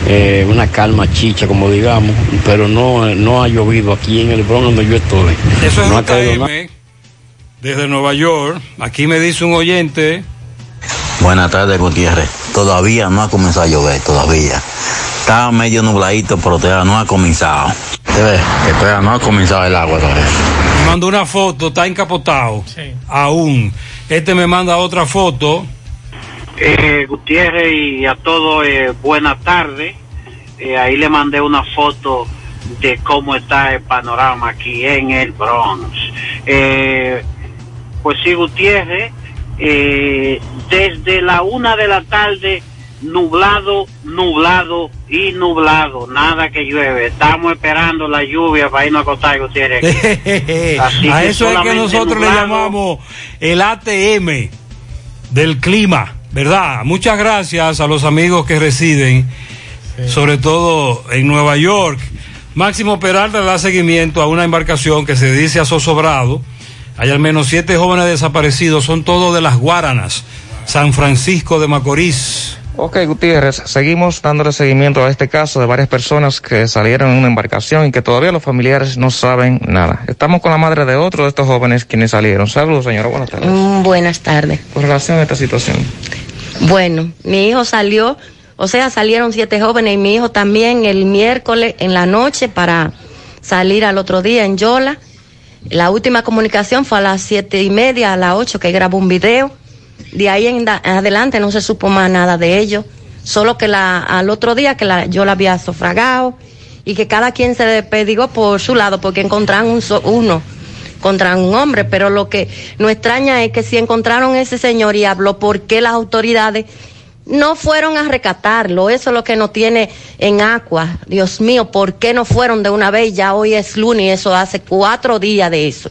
eh, una calma chicha, como digamos, pero no, no ha llovido aquí en el Bronx donde yo estoy. Eso es no ha caído JM, desde Nueva York. Aquí me dice un oyente. Buenas tardes, Gutiérrez. Todavía no ha comenzado a llover, todavía. Está medio nubladito, pero todavía no ha comenzado. ¿Te ves? Que todavía no ha comenzado el agua todavía. Me mandó una foto, está encapotado. Aún. Este me manda otra foto. Eh, Gutiérrez y a todos eh, buenas tardes. Eh, ahí le mandé una foto de cómo está el panorama aquí en el Bronx. Eh, pues sí, Gutiérrez, eh, desde la una de la tarde, nublado, nublado y nublado, nada que llueve. Estamos esperando la lluvia para irnos a acostar, Gutiérrez. Así a que eso es que nosotros le llamamos el ATM del clima, ¿verdad? Muchas gracias a los amigos que residen, sobre todo en Nueva York. Máximo Peralta da seguimiento a una embarcación que se dice a. Hay al menos siete jóvenes desaparecidos, son todos de las Guaranas, San Francisco de Macorís. Ok, Gutiérrez, seguimos dándole seguimiento a este caso de varias personas que salieron en una embarcación y que todavía los familiares no saben nada. Estamos con la madre de otro de estos jóvenes quienes salieron. Saludos, señora, buenas tardes. Mm, buenas tardes. Con relación a esta situación. Bueno, mi hijo salió, o sea, salieron siete jóvenes y mi hijo también el miércoles en la noche para salir al otro día en Yola. La última comunicación fue a las siete y media, a las ocho, que grabó un video. De ahí en adelante no se supo más nada de ellos. Solo que la, al otro día que la, yo la había sufragado y que cada quien se despedió por su lado porque encontraron un so- uno contra un hombre, pero lo que nos extraña es que si encontraron ese señor y habló, ¿por qué las autoridades no fueron a recatarlo? Eso es lo que nos tiene en agua. Dios mío, ¿por qué no fueron de una vez? Ya hoy es lunes eso hace cuatro días de eso.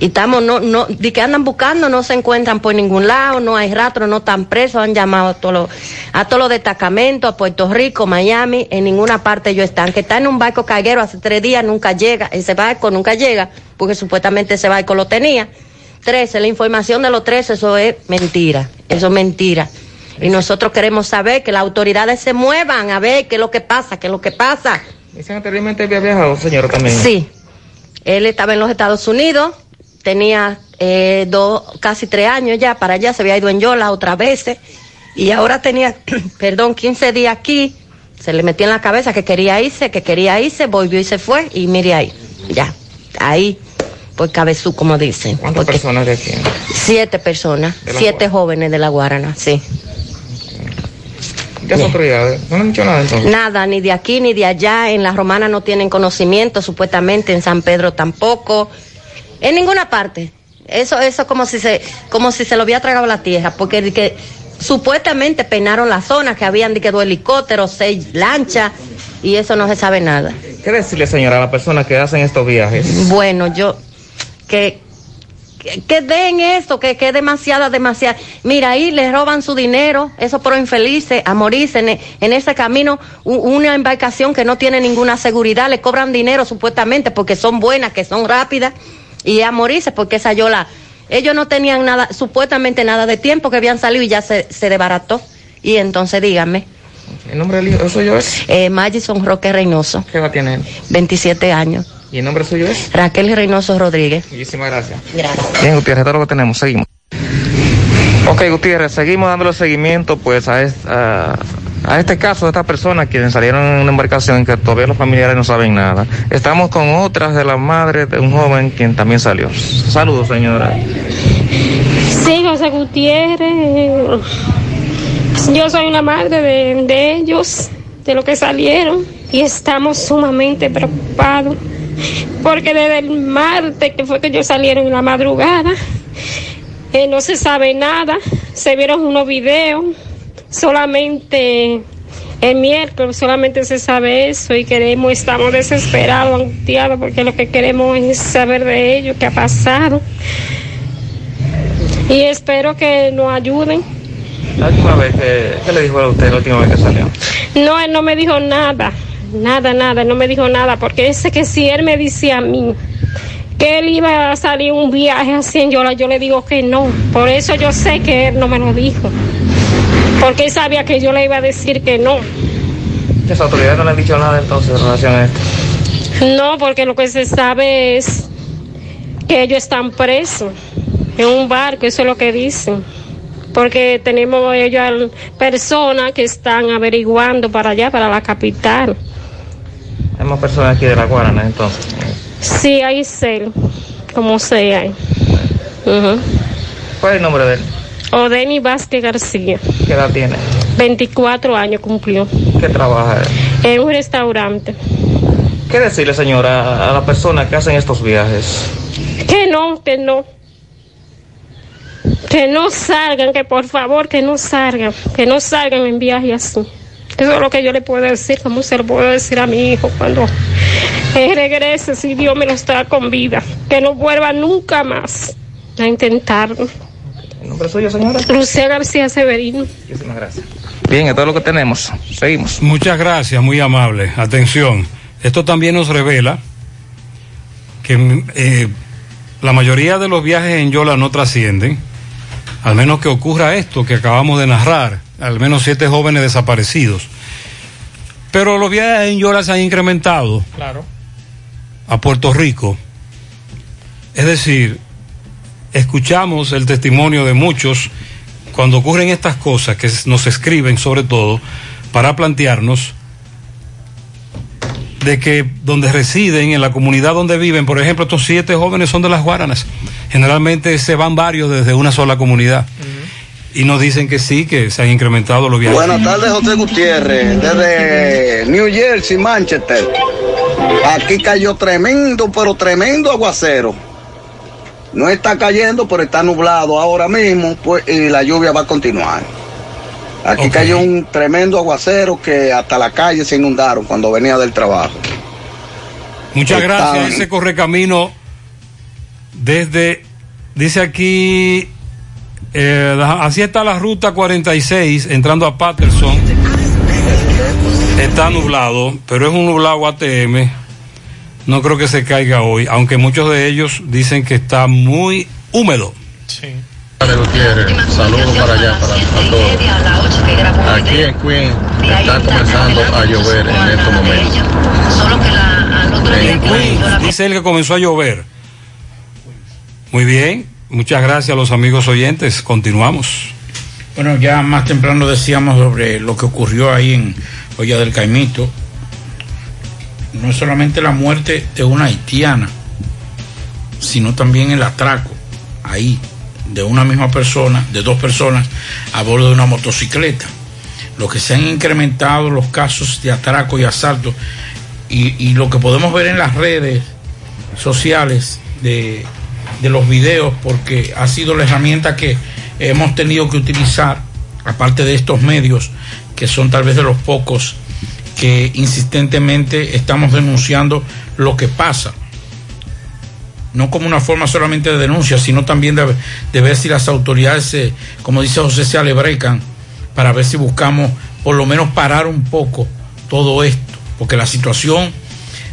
Y estamos, no, no, de que andan buscando, no se encuentran por ningún lado, no hay rastro, no están presos, han llamado a todos los, a todos los destacamentos, a Puerto Rico, Miami, en ninguna parte ellos están. Que está en un barco carguero hace tres días, nunca llega, ese barco nunca llega, porque supuestamente ese barco lo tenía. Trece, la información de los tres, eso es mentira, eso es mentira. Y nosotros queremos saber que las autoridades se muevan a ver qué es lo que pasa, qué es lo que pasa. Dicen anteriormente había viajado, señora, también. Sí, él estaba en los Estados Unidos, tenía eh, dos, casi tres años ya para allá, se había ido en Yola otras veces y ahora tenía, perdón, 15 días aquí, se le metió en la cabeza que quería irse, que quería irse, volvió y se fue y mire ahí, ya, ahí, por cabezú, como dicen. ¿Cuántas personas de aquí? Siete personas, siete jóvenes de la Guarana, sí. ¿Qué las autoridades? No le han dicho nada entonces. Nada, ni de aquí ni de allá. En la Romana no tienen conocimiento, supuestamente en San Pedro tampoco. En ninguna parte. Eso, eso como si se, como si se lo había tragado la tierra, porque de que supuestamente peinaron la zona, que habían de que dos helicópteros, seis lanchas, y eso no se sabe nada. ¿Qué decirle, señora, a las personas que hacen estos viajes? Bueno, yo que que, que den eso, que, que es demasiada, demasiada. Mira, ahí les roban su dinero, esos pro infelices, a morirse en, en ese camino, una embarcación que no tiene ninguna seguridad, le cobran dinero supuestamente porque son buenas, que son rápidas, y a morirse porque esa yola, ellos no tenían nada, supuestamente nada de tiempo que habían salido y ya se, se desbarató. Y entonces díganme. ¿El nombre del hijo suyo es? Eh, Magison Roque Reynoso, ¿Qué edad tiene él? 27 años. ¿Y el nombre suyo es? Raquel Reynoso Rodríguez. Muchísimas gracias. Gracias. Bien, Gutiérrez, todo lo que tenemos, seguimos. Ok, Gutiérrez, seguimos dándole seguimiento pues a, est- a, a este caso de estas personas quienes salieron en una embarcación que todavía los familiares no saben nada. Estamos con otras de las madres de un joven quien también salió. Saludos, señora. Sí, José Gutiérrez. Yo soy una madre de, de ellos, de los que salieron, y estamos sumamente preocupados. Porque desde el martes, que fue que ellos salieron en la madrugada, eh, no se sabe nada. Se vieron unos videos, solamente el miércoles solamente se sabe eso y queremos, estamos desesperados, angustiados, porque lo que queremos es saber de ellos, qué ha pasado. Y espero que nos ayuden. La última vez que, ¿qué le dijo a usted la última vez que salió? No, él no me dijo nada, nada, nada, no me dijo nada, porque ese que si él me dice a mí que él iba a salir un viaje así en Yola, yo le digo que no. Por eso yo sé que él no me lo dijo. Porque él sabía que yo le iba a decir que no. Las autoridades no le han dicho nada entonces en relación a esto. No, porque lo que se sabe es que ellos están presos en un barco, eso es lo que dicen. Porque tenemos ellos personas que están averiguando para allá, para la capital. Hay más personas aquí de la Guarana entonces. Sí, hay cel, como sea. Ujú. ¿Cuál es el nombre de él? Odeni Vázquez García, ¿Qué edad tiene? 24 años cumplió, ¿Qué trabaja él? en un restaurante. ¿Qué decirle, señora, a las personas que hacen estos viajes? Que no, que no. Que no salgan, que por favor que no salgan, que no salgan en viaje así. Eso es lo que yo le puedo decir, como se lo puedo decir a mi hijo cuando él regrese, si Dios me lo está con vida. Que no vuelva nunca más a intentarlo. ¿El nombre suyo, señora? Lucía García Severino. Muchísimas gracias. Bien, es todo lo que tenemos. Seguimos. Muchas gracias, muy amable. Atención. Esto también nos revela que eh, la mayoría de los viajes en Yola no trascienden, al menos que ocurra esto que acabamos de narrar, al menos siete jóvenes desaparecidos. Pero los viajes en Yola se han incrementado Claro. a Puerto Rico. Es decir, escuchamos el testimonio de muchos cuando ocurren estas cosas que nos escriben sobre todo para plantearnos de que donde residen, en la comunidad donde viven, por ejemplo, estos siete jóvenes son de las Guaranas. Generalmente se van varios desde una sola comunidad. Y nos dicen que sí, que se han incrementado los viajes. Buenas tardes, José Gutiérrez, desde New Jersey, Manchester. Aquí cayó tremendo, pero tremendo aguacero. No está cayendo, pero está nublado ahora mismo, pues, y la lluvia va a continuar. Aquí cayó un tremendo aguacero que hasta la calle se inundaron cuando venía del trabajo. Muchas Está- gracias. Ese correcamino Desde, dice aquí, eh, así está la ruta 46 entrando a Patterson. Está nublado, pero es un nublado ATM. No creo que se caiga hoy, aunque muchos de ellos dicen que está muy húmedo. Sí. saludos para allá, para, para todos. Aquí en Queen está comenzando a llover en estos momentos. En Queens, dice él que comenzó a llover. Muy bien, muchas gracias a los amigos oyentes. Continuamos. Bueno, ya más temprano decíamos sobre lo que ocurrió ahí en Olla del Caimito. No es solamente la muerte de una haitiana, sino también el atraco ahí de una misma persona, de dos personas a bordo de una motocicleta. Lo que se han incrementado los casos de atraco y asalto y, y lo que podemos ver en las redes sociales de, de los videos, porque ha sido la herramienta que hemos tenido que utilizar, aparte de estos medios, que son tal vez de los pocos que insistentemente estamos denunciando lo que pasa. No como una forma solamente de denuncia, sino también de, de ver si las autoridades, se, como dice José, se alebrecan para ver si buscamos por lo menos parar un poco todo esto, porque la situación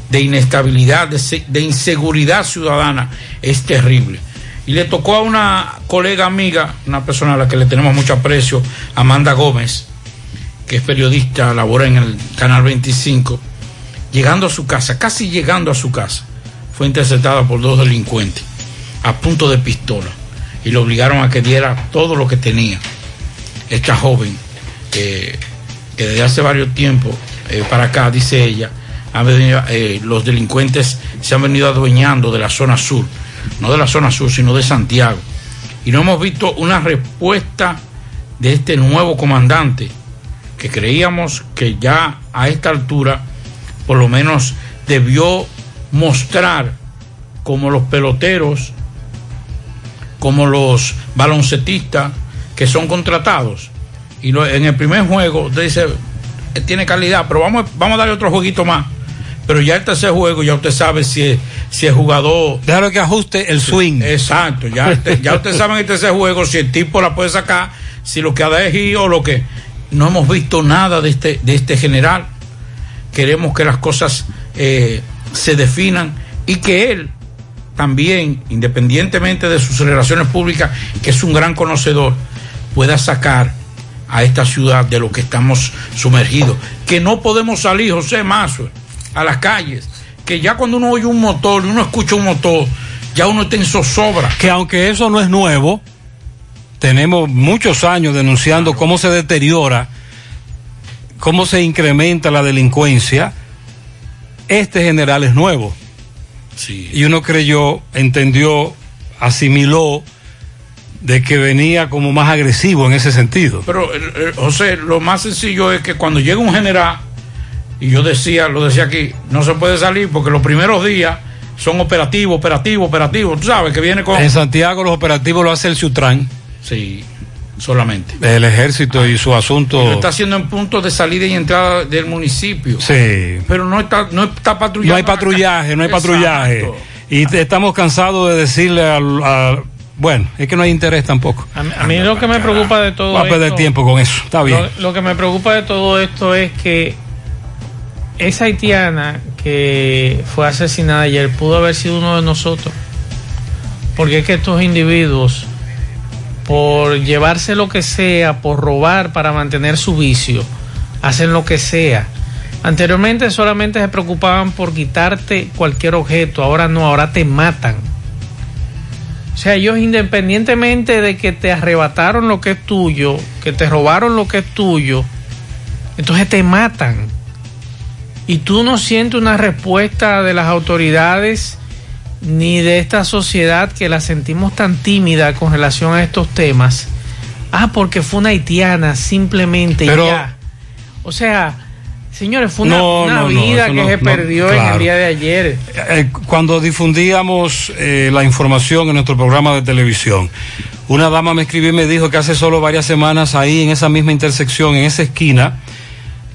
de inestabilidad, de, de inseguridad ciudadana es terrible. Y le tocó a una colega amiga, una persona a la que le tenemos mucho aprecio, Amanda Gómez, que es periodista, labora en el Canal 25, llegando a su casa, casi llegando a su casa, fue interceptada por dos delincuentes a punto de pistola y le obligaron a que diera todo lo que tenía. Esta joven, eh, que desde hace varios tiempos eh, para acá, dice ella, eh, los delincuentes se han venido adueñando de la zona sur, no de la zona sur, sino de Santiago. Y no hemos visto una respuesta de este nuevo comandante, que creíamos que ya a esta altura, por lo menos, debió mostrar como los peloteros, como los baloncetistas que son contratados. Y en el primer juego dice, "Eh, tiene calidad, pero vamos, vamos a darle otro jueguito más. Pero ya el tercer juego, ya usted sabe si es, si el jugador. Déjalo que ajuste el swing. Exacto, ya, usted- ya usted sabe en el tercer juego si el tipo la puede sacar, si lo que ha de es ir o lo que. No hemos visto nada de este, de este general. Queremos que las cosas eh, se definan y que él también, independientemente de sus relaciones públicas, que es un gran conocedor, pueda sacar a esta ciudad de lo que estamos sumergidos. Que no podemos salir, José Mazo, a las calles. Que ya cuando uno oye un motor, uno escucha un motor, ya uno está en zozobra. Que aunque eso no es nuevo, tenemos muchos años denunciando cómo se deteriora, cómo se incrementa la delincuencia. Este general es nuevo. Y uno creyó, entendió, asimiló de que venía como más agresivo en ese sentido. Pero, eh, eh, José, lo más sencillo es que cuando llega un general, y yo decía, lo decía aquí, no se puede salir porque los primeros días son operativos, operativos, operativos. Tú sabes que viene con. En Santiago los operativos lo hace el Sutran. Sí, solamente. El ejército y su asunto. Lo está haciendo en puntos de salida y entrada del municipio. Sí. Pero no está, no está patrullando. No hay patrullaje, no hay Exacto. patrullaje. Y te- estamos cansados de decirle al, al- Bueno, es que no hay interés tampoco. A mí, a mí lo que me preocupa de todo Va a perder esto- tiempo con eso. Está bien. Lo, lo que me preocupa de todo esto es que esa haitiana que fue asesinada ayer pudo haber sido uno de nosotros. Porque es que estos individuos, por llevarse lo que sea, por robar para mantener su vicio, hacen lo que sea. Anteriormente solamente se preocupaban por quitarte cualquier objeto, ahora no, ahora te matan. O sea, ellos independientemente de que te arrebataron lo que es tuyo, que te robaron lo que es tuyo, entonces te matan. Y tú no sientes una respuesta de las autoridades ni de esta sociedad que la sentimos tan tímida con relación a estos temas. Ah, porque fue una haitiana, simplemente y Pero- ya. O sea, señores, fue una, No, una no, no, vida que se perdió en el día de ayer. Eh, cuando difundíamos eh, la información en nuestro programa de televisión, una dama me escribió y me dijo que hace solo varias semanas ahí en esa misma intersección, en esa esquina,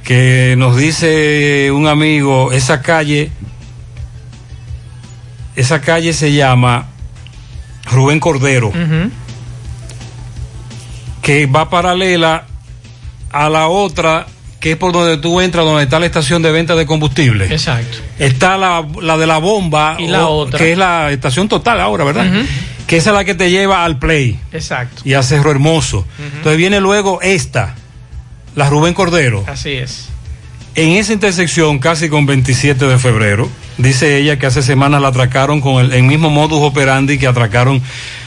que nos dice un amigo, esa calle, esa calle se llama Rubén Cordero, que va paralela a la otra, que es por donde tú entras, donde está la estación de venta de combustible. Exacto. Está la, la de la bomba, Y la o- otra. que es la estación total ahora, ¿verdad? Que esa es la que te lleva al Play Exacto. y a Cerro Hermoso. Entonces viene luego esta, la Rubén Cordero. Así es. En esa intersección, casi con 27 de febrero, dice ella que hace semanas la atracaron con el, el mismo modus operandi que atracaron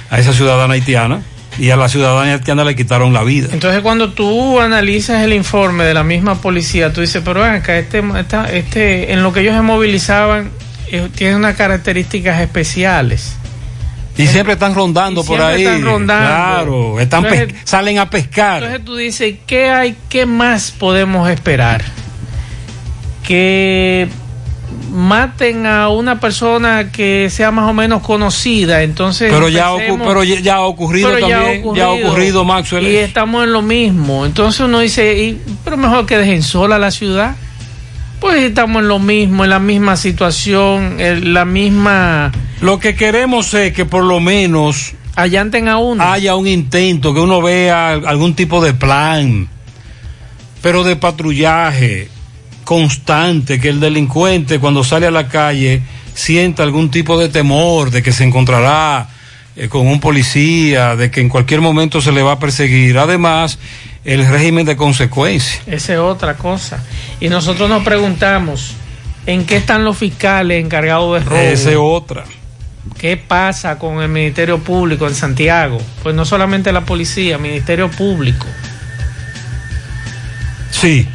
a esa ciudadana haitiana y a la ciudadana haitiana le quitaron la vida. Entonces cuando tú analizas el informe de la misma policía, tú dices, pero acá, este, esta- este, en lo que ellos se movilizaban, eh, tiene unas características especiales. Y siempre están rondando Y por siempre ahí. están rondando. Claro, están Entonces- salen a pescar. Entonces tú dices, ¿qué hay, qué más podemos esperar? Que maten a una persona que sea más o menos conocida, entonces Pero ya, pero ya, ya ha ocurrido Pero ya ha también. Ya ha ocurrido, Maxwell. Y estamos en lo mismo. Entonces uno dice, y- pero mejor que dejen sola la ciudad. Pues estamos en lo mismo, en la misma situación, en la misma... Lo que queremos es que por lo menos allanten a uno. Haya un intento, que uno vea algún tipo de plan, pero de patrullaje constante, que el delincuente cuando sale a la calle sienta algún tipo de temor de que se encontrará eh, con un policía, de que en cualquier momento se le va a perseguir. Además, el régimen de consecuencias. Esa es otra cosa. Y nosotros nos preguntamos, ¿en qué están los fiscales encargados de robo? Esa es otra. ¿Qué pasa con el Ministerio Público en Santiago? Pues no solamente la policía, Ministerio Público. Sí,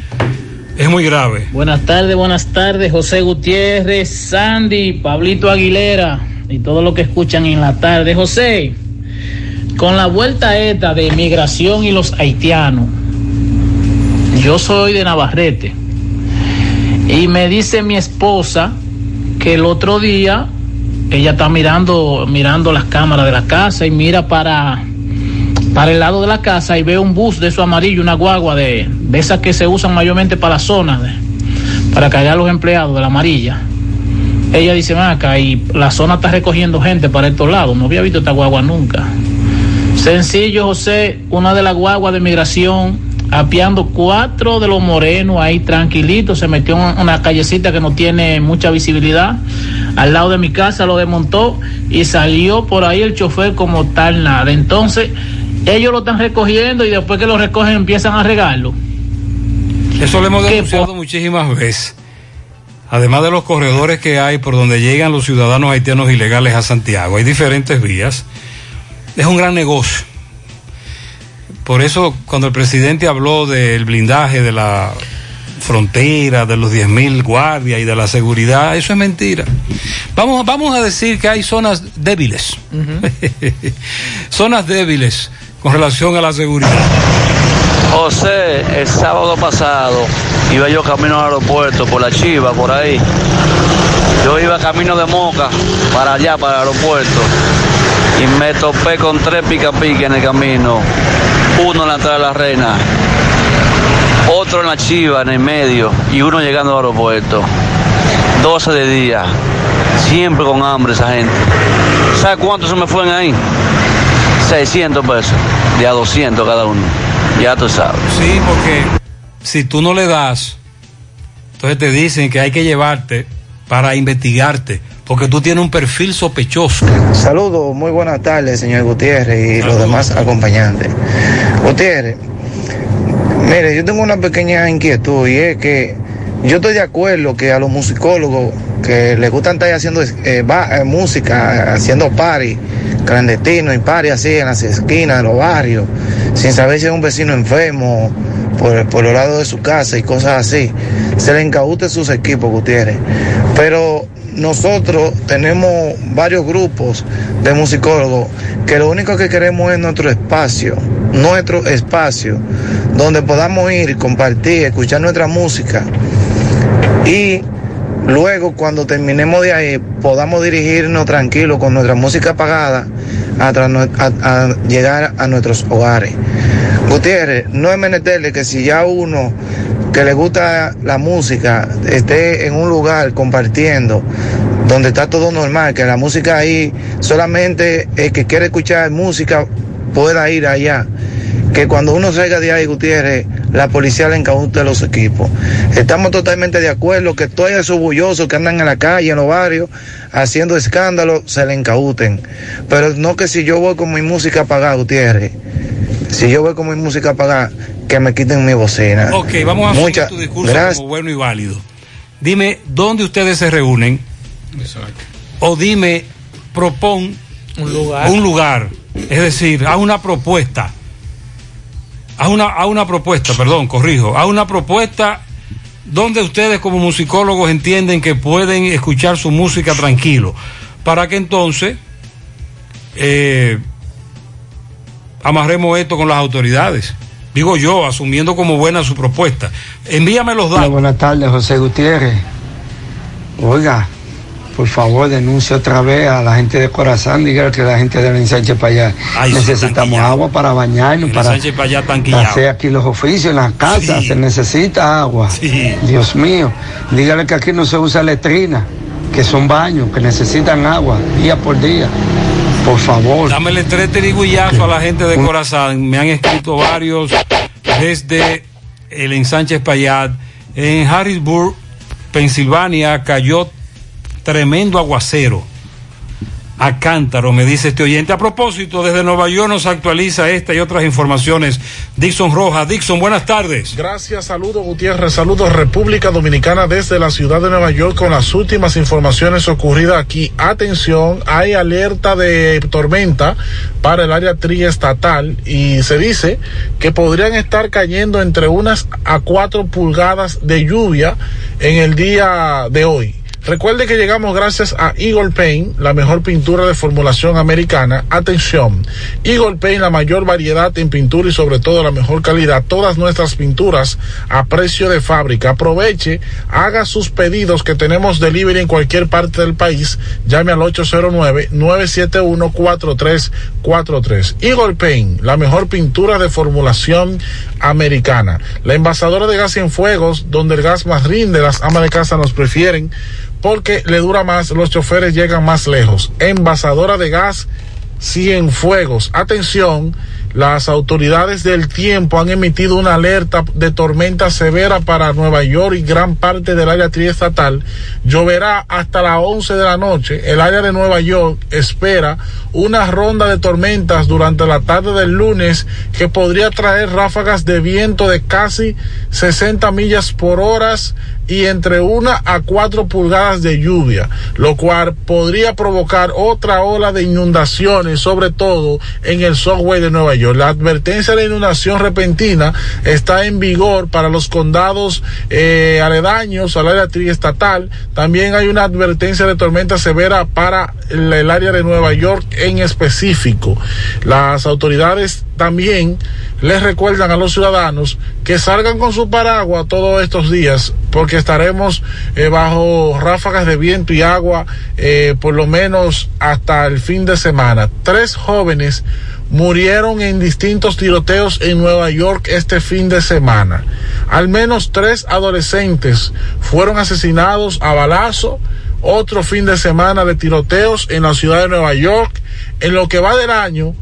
es muy grave. Buenas tardes, buenas tardes, José Gutiérrez, Sandy, Pablito Aguilera y todos los que escuchan en la tarde. José, con la vuelta esta de migración y los haitianos, yo soy de Navarrete y me dice mi esposa que el otro día ella está mirando mirando las cámaras de la casa y mira para para el lado de la casa y ve un bus de eso amarillo, una guagua de, de esas que se usan mayormente para la zona, de- para cargar a los empleados de la amarilla. Ella dice, acá, y la zona está recogiendo gente para estos lados. No había visto esta guagua nunca. Sencillo, José, una de las guaguas de migración, apiando cuatro de los morenos ahí tranquilitos, se metió en una callecita que no tiene mucha visibilidad. Al lado de mi casa lo desmontó y salió por ahí el chofer como tal nada. Entonces, ellos lo están recogiendo y después que lo recogen empiezan a regarlo. Eso lo hemos denunciado muchísimas veces. Además de los corredores que hay por donde llegan los ciudadanos haitianos ilegales a Santiago, hay diferentes vías. Es un gran negocio. Por eso, cuando el presidente habló del blindaje de la frontera, de los 10.000 guardias y de la seguridad, eso es mentira. Vamos, vamos a decir que hay zonas débiles. zonas débiles con relación a la seguridad. José, el sábado pasado iba yo camino al aeropuerto por la Chiva, por ahí. Yo iba camino de Moca para allá, para el aeropuerto. Y me topé con tres pica pica en el camino. Uno en la entrada de la reina, otro en la Chiva, en el medio, y uno llegando al aeropuerto. 12 de día. Siempre con hambre esa gente. ¿Sabes cuánto se me fueron ahí? 600 pesos. De a 200 cada uno. Ya tú sabes. Sí, porque si tú no le das, entonces te dicen que hay que llevarte para investigarte, porque tú tienes un perfil sospechoso. Saludos, muy buenas tardes, señor Gutiérrez y los demás acompañantes. Gutiérrez, mire, yo tengo una pequeña inquietud y es que yo estoy de acuerdo que a los musicólogos que les gustan estar haciendo eh, eh, música, haciendo party clandestino y party así en las esquinas de los barrios, sin saber si es un vecino enfermo por, por los lados de su casa y cosas así, se le incaute sus equipos, Gutiérrez. Pero nosotros tenemos varios grupos de musicólogos que lo único que queremos es nuestro espacio, nuestro espacio, donde podamos ir, compartir, escuchar nuestra música y luego cuando terminemos de ahí podamos dirigirnos tranquilos con nuestra música apagada a, llegar a nuestros hogares. Gutiérrez, no es meneterle que si ya uno que le gusta la música esté en un lugar compartiendo donde está todo normal, que la música ahí solamente el que quiere escuchar música pueda ir allá. Que cuando uno salga de ahí, Gutiérrez, la policía le incaute los equipos. Estamos totalmente de acuerdo que todos esos bullosos que andan en la calle, en los barrios, haciendo escándalo, se le incauten. Pero no que si yo voy con mi música apagada, Gutiérrez, si yo voy con mi música apagada, que me quiten mi bocina. Ok, vamos a hacer Muchas tu discurso gracias. como bueno y válido. Dime dónde ustedes se reúnen o dime, propón un lugar. un lugar. Es decir, haz una propuesta. Haz una, haz una propuesta, perdón, corrijo. Haz una propuesta donde ustedes como musicólogos entienden que pueden escuchar su música tranquilo. Para que entonces eh, amarremos esto con las autoridades. Digo yo, asumiendo como buena su propuesta. Envíame los datos. Buenas tardes, José Gutiérrez. Oiga, por favor, denuncie otra vez a la gente de Corazán. Diga que la gente debe ensanche para allá. Ay, Necesitamos agua para bañarnos, para allá hacer aquí los oficios en las casas. Se necesita agua. Dios mío, dígale que aquí no se usa letrina, que son baños, que necesitan agua día por día. Por favor. Dame el tres tiriguillazo a la gente de Corazán. Me han escrito varios desde el ensanche Payat. En Harrisburg, Pensilvania, cayó tremendo aguacero. A cántaro, me dice este oyente. A propósito, desde Nueva York nos actualiza esta y otras informaciones. Dixon Rojas. Dixon, buenas tardes. Gracias, saludos Gutiérrez, saludos República Dominicana desde la ciudad de Nueva York con las últimas informaciones ocurridas aquí. Atención, hay alerta de tormenta para el área triestatal y se dice que podrían estar cayendo entre unas a cuatro pulgadas de lluvia en el día de hoy. Recuerde que llegamos gracias a Eagle Paint, la mejor pintura de formulación americana. Atención, Eagle Paint, la mayor variedad en pintura y sobre todo la mejor calidad. Todas nuestras pinturas a precio de fábrica. Aproveche, haga sus pedidos que tenemos delivery en cualquier parte del país. Llame al 809-971-4343. Eagle Paint, la mejor pintura de formulación americana. La envasadora de gas en fuegos, donde el gas más rinde, las amas de casa nos prefieren porque le dura más, los choferes llegan más lejos. Envasadora de gas Cienfuegos. Atención, las autoridades del tiempo han emitido una alerta de tormenta severa para Nueva York y gran parte del área triestatal. Lloverá hasta las 11 de la noche. El área de Nueva York espera una ronda de tormentas durante la tarde del lunes que podría traer ráfagas de viento de casi 60 millas por hora y entre una a cuatro pulgadas de lluvia, lo cual podría provocar otra ola de inundaciones, sobre todo en el subway de Nueva York. La advertencia de inundación repentina está en vigor para los condados eh, aledaños al área triestatal. También hay una advertencia de tormenta severa para el, el área de Nueva York en específico. Las autoridades también les recuerdan a los ciudadanos que salgan con su paraguas todos estos días porque estaremos eh, bajo ráfagas de viento y agua eh, por lo menos hasta el fin de semana. Tres jóvenes murieron en distintos tiroteos en Nueva York este fin de semana. Al menos tres adolescentes fueron asesinados a balazo. Otro fin de semana de tiroteos en la ciudad de Nueva York. En lo que va del año,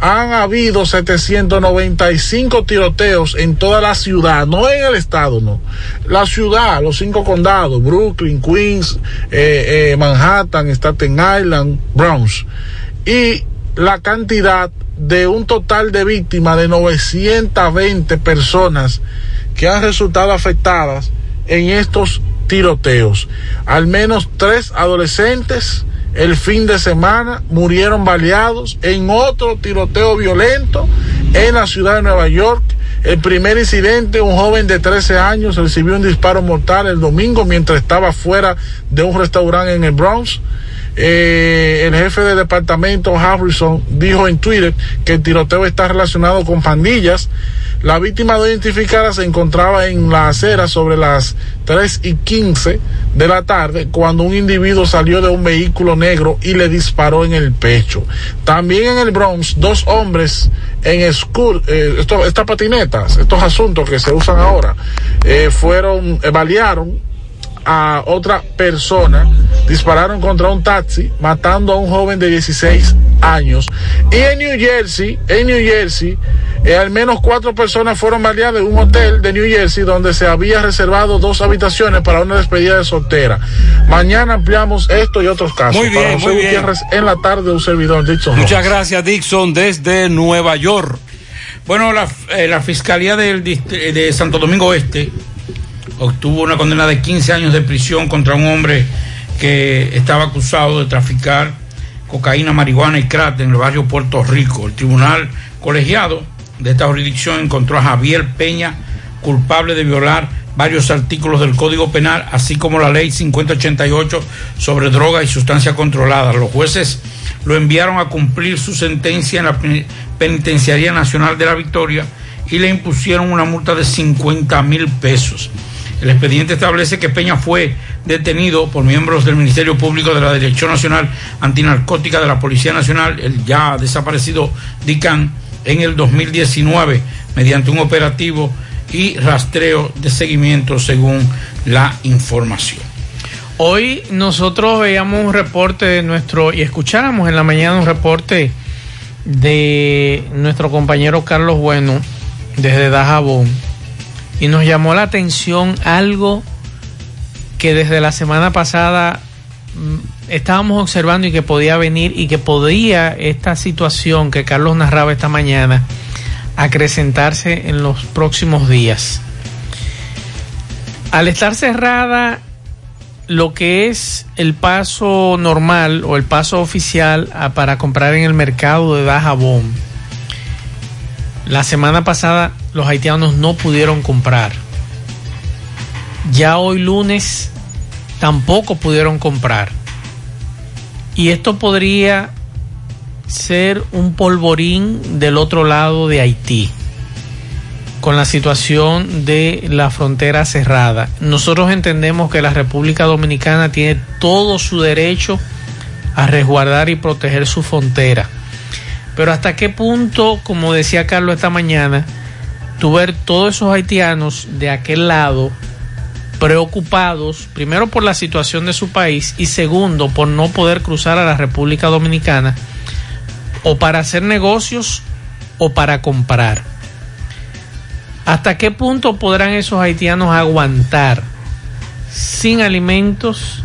han habido 795 tiroteos en toda la ciudad, no en el estado, no. La ciudad, los cinco condados, Brooklyn, Queens, eh, eh, Manhattan, Staten Island, Bronx. Y la cantidad de un total de víctimas de 920 personas que han resultado afectadas en estos tiroteos. Al menos tres adolescentes el fin de semana murieron baleados en otro tiroteo violento en la ciudad de Nueva York. El primer incidente, un joven de 13 años recibió un disparo mortal el domingo mientras estaba fuera de un restaurante en el Bronx. Eh, el jefe de departamento Harrison dijo en Twitter que el tiroteo está relacionado con pandillas. La víctima no identificada se encontraba en la acera sobre las 3 y 15 de la tarde cuando un individuo salió de un vehículo negro y le disparó en el pecho. También en el Bronx, dos hombres en eh, estas patinetas, estos asuntos que se usan ahora, eh, fueron, eh, balearon a otra persona, dispararon contra un taxi, matando a un joven de 16 años. Y en New Jersey, en New Jersey, eh, al menos cuatro personas fueron baleadas en un hotel de New Jersey donde se había reservado dos habitaciones para una despedida de soltera. Mañana ampliamos esto y otros casos. Muy bien, Para José muy bien. Gutiérrez, en la tarde un servidor Dixon. Muchas Rojas. gracias, Dixon, desde Nueva York. Bueno, la, eh, la Fiscalía del de Santo Domingo Este obtuvo una condena de 15 años de prisión contra un hombre que estaba acusado de traficar cocaína, marihuana y crack en el barrio Puerto Rico. El tribunal colegiado de esta jurisdicción encontró a Javier Peña culpable de violar varios artículos del Código Penal, así como la Ley 5088 sobre droga y sustancias controladas. Los jueces lo enviaron a cumplir su sentencia en la Pen- Penitenciaría Nacional de la Victoria y le impusieron una multa de 50 mil pesos. El expediente establece que Peña fue detenido por miembros del Ministerio Público de la Dirección Nacional Antinarcótica de la Policía Nacional, el ya desaparecido DICAN, en el 2019 mediante un operativo y rastreo de seguimiento según la información. Hoy nosotros veíamos un reporte de nuestro, y escuchábamos en la mañana un reporte de nuestro compañero Carlos Bueno desde Dajabón, y nos llamó la atención algo que desde la semana pasada mm, estábamos observando y que podía venir y que podía esta situación que Carlos narraba esta mañana acrecentarse en los próximos días. Al estar cerrada lo que es el paso normal o el paso oficial para comprar en el mercado de Dajabón, la semana pasada los haitianos no pudieron comprar. Ya hoy lunes tampoco pudieron comprar. Y esto podría ser un polvorín del otro lado de Haití, con la situación de la frontera cerrada. Nosotros entendemos que la República Dominicana tiene todo su derecho a resguardar y proteger su frontera. Pero hasta qué punto, como decía Carlos esta mañana, tú ver todos esos haitianos de aquel lado preocupados, primero por la situación de su país y segundo por no poder cruzar a la República Dominicana o para hacer negocios o para comprar. ¿Hasta qué punto podrán esos haitianos aguantar sin alimentos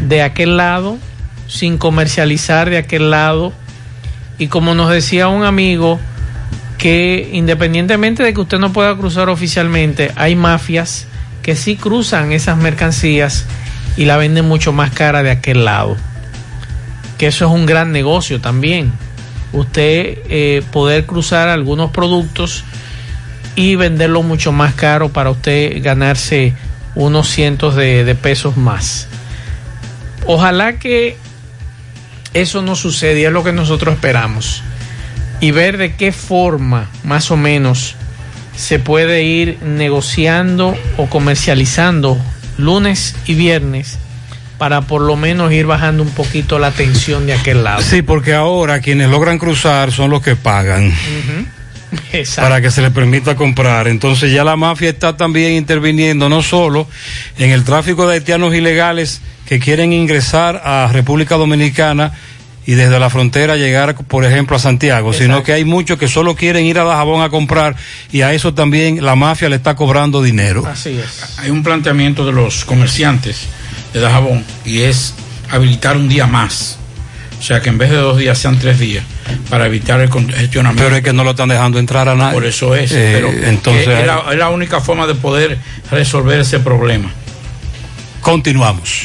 de aquel lado, sin comercializar de aquel lado? Y como nos decía un amigo, que independientemente de que usted no pueda cruzar oficialmente, hay mafias que sí cruzan esas mercancías y la venden mucho más cara de aquel lado. Que eso es un gran negocio también. Usted eh, poder cruzar algunos productos y venderlo mucho más caro para usted ganarse unos cientos de, de pesos más. Ojalá que eso no suceda y es lo que nosotros esperamos. Y ver de qué forma, más o menos, se puede ir negociando o comercializando lunes y viernes para por lo menos ir bajando un poquito la tensión de aquel lado. Sí, porque ahora quienes logran cruzar son los que pagan Exacto. para que se les permita comprar. Entonces ya la mafia está también interviniendo no solo en el tráfico de haitianos ilegales que quieren ingresar a República Dominicana y desde la frontera llegar, por ejemplo, a Santiago, sino que hay muchos que solo quieren ir a Dajabón a comprar y a eso también la mafia le está cobrando dinero. Así es. Hay un planteamiento de los comerciantes de Dajabón y es habilitar un día más. O sea, que en vez de dos días sean tres días para evitar el congestionamiento. Pero es que no lo están dejando entrar a nadie. Por eso es. Eh, pero entonces es, es la, es la única forma de poder resolver ese problema. Continuamos.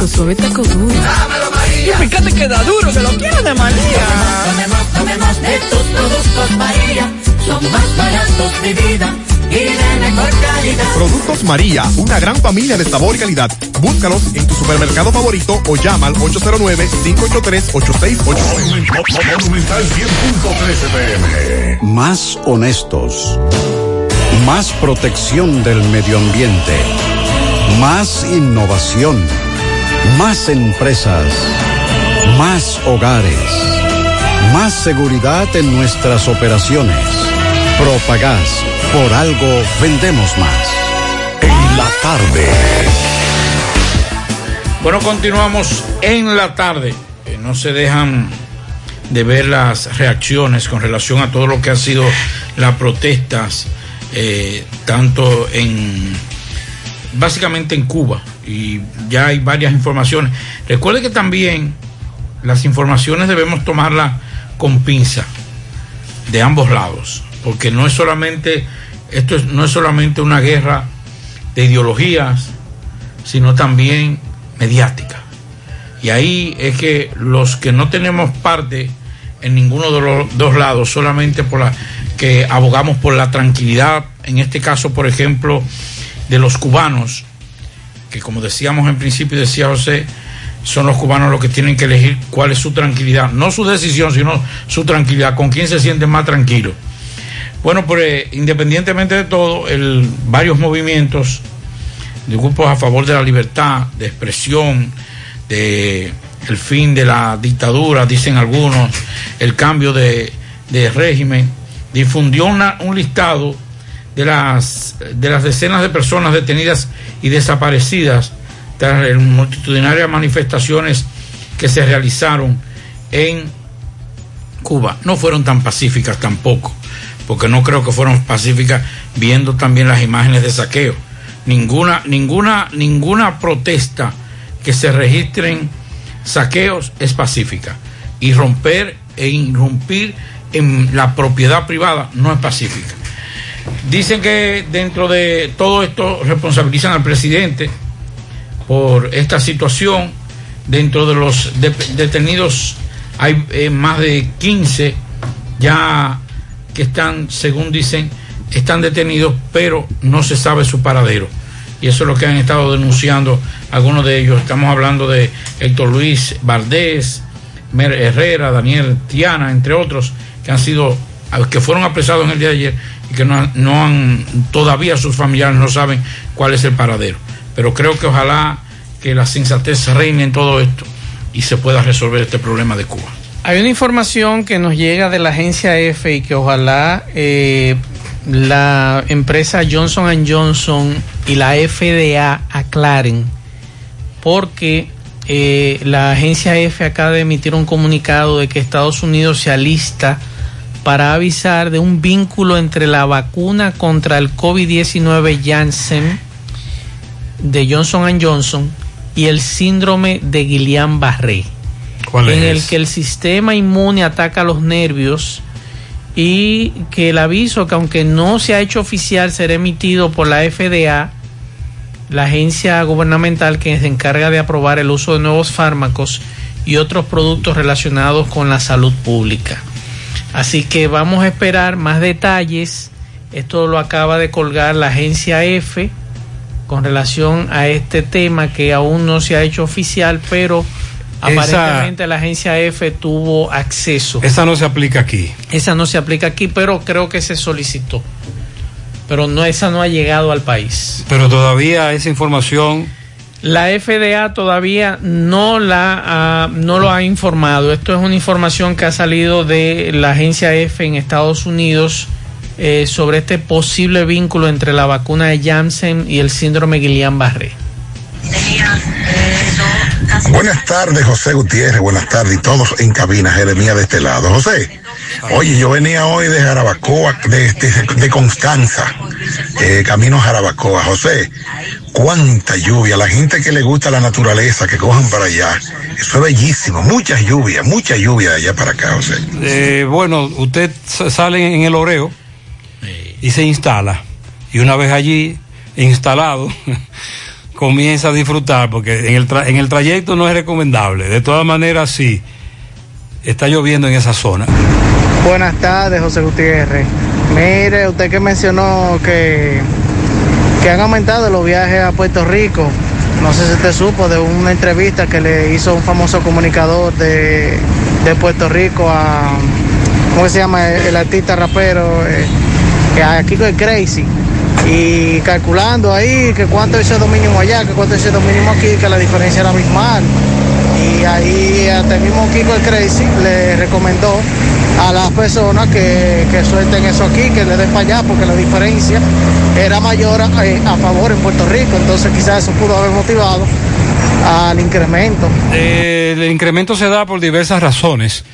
Tu suave taco duro. Dámelo, María. Y fíjate que da duro, que lo quiero de María. Tomemos, tomemos de tus productos, María. Son más baratos de vida y de mejor calidad. Productos María, una gran familia de sabor y calidad. Búscalos en tu supermercado favorito o llama al 809-583-8689. Monumental 100.13 pm. Más honestos. Más protección del medio ambiente. Más innovación. Más empresas. Más hogares. Más seguridad en nuestras operaciones. Propagás. Por algo vendemos más. En la tarde. Bueno, continuamos en la tarde. Eh, no se dejan de ver las reacciones con relación a todo lo que ha sido las protestas, eh, tanto en, básicamente en Cuba, y ya hay varias informaciones. Recuerde que también las informaciones debemos tomarlas con pinza de ambos lados, porque no es solamente, esto es- no es solamente una guerra de ideologías, sino también mediática. Y ahí es que los que no tenemos parte en ninguno de los dos lados, solamente por la que abogamos por la tranquilidad, en este caso, por ejemplo, de los cubanos, que como decíamos en principio, decía José, son los cubanos los que tienen que elegir cuál es su tranquilidad, no su decisión, sino su tranquilidad, con quién se sienten más tranquilos. Bueno, pues independientemente de todo, el, varios movimientos de grupos a favor de la libertad, de expresión, de el fin de la dictadura, dicen algunos, el cambio de, de régimen, difundió una- un listado de las, de las decenas de personas detenidas y desaparecidas tras multitudinarias manifestaciones que se realizaron en Cuba. No fueron tan pacíficas tampoco, porque no creo que fueron pacíficas viendo también las imágenes de saqueo. Ninguna, ninguna, ninguna protesta que se registren saqueos es pacífica. Y romper e irrumpir en la propiedad privada no es pacífica. Dicen que dentro de todo esto responsabilizan al presidente por esta situación. Dentro de los de- detenidos hay eh, más de 15 ya que están, según dicen, están detenidos, pero no se sabe su paradero. Y eso es lo que han estado denunciando algunos de ellos. Estamos hablando de Héctor Luis Valdés, Mer Herrera, Daniel Tiana, entre otros, que han sido, que fueron apresados en el día de ayer y que no, no han, todavía sus familiares no saben cuál es el paradero. Pero creo que ojalá que la sensatez reine en todo esto y se pueda resolver este problema de Cuba. Hay una información que nos llega de la agencia F y que ojalá eh, la empresa Johnson Johnson y la FDA aclaren, porque eh, la agencia F acaba de emitir un comunicado de que Estados Unidos se alista para avisar de un vínculo entre la vacuna contra el COVID-19 Janssen de Johnson Johnson y el síndrome de Guillain-Barré ¿Cuál en es? el que el sistema inmune ataca los nervios y que el aviso que aunque no se ha hecho oficial será emitido por la FDA, la agencia gubernamental que se encarga de aprobar el uso de nuevos fármacos y otros productos relacionados con la salud pública. Así que vamos a esperar más detalles. Esto lo acaba de colgar la agencia F con relación a este tema que aún no se ha hecho oficial, pero Esa- aparentemente la agencia F tuvo acceso. Esa no se aplica aquí. Esa no se aplica aquí, pero creo que se solicitó. Pero no, esa no ha llegado al país. Pero todavía esa información La FDA todavía no, la, no lo ha informado. Esto es una información que ha salido de la agencia F en Estados Unidos eh, sobre este posible vínculo entre la vacuna de Janssen y el síndrome Guillain-Barré. Buenas tardes, José Gutiérrez. Buenas tardes y todos en cabina. Jeremía de este lado. José, oye, yo venía hoy de Jarabacoa, de, de, de Constanza, eh, camino a Jarabacoa. José, cuánta lluvia. La gente que le gusta la naturaleza, que cojan para allá. Eso es bellísimo. Mucha lluvia, mucha lluvia de allá para acá, José. Eh, bueno, usted sale en el oreo y se instala. Y una vez allí instalado, comienza a disfrutar, porque en el, tra- en el trayecto no es recomendable. De todas maneras, sí, está lloviendo en esa zona. Buenas tardes, José Gutiérrez. Mire, usted que mencionó que, que han aumentado los viajes a Puerto Rico. No sé si usted supo de una entrevista que le hizo un famoso comunicador de, de Puerto Rico a, ¿cómo se llama? El, el artista rapero, eh, a Kiko el Crazy. Y calculando ahí que cuánto es ese mínimo allá, que cuánto es ese mínimo aquí, que la diferencia era abismal. Y ahí hasta el mismo Kiko el Crazy le recomendó a las personas que, que suelten eso aquí, que le den para allá, porque la diferencia era mayor a, eh, a favor en Puerto Rico. Entonces quizás eso pudo haber motivado al incremento. Eh, el incremento se da por diversas razones,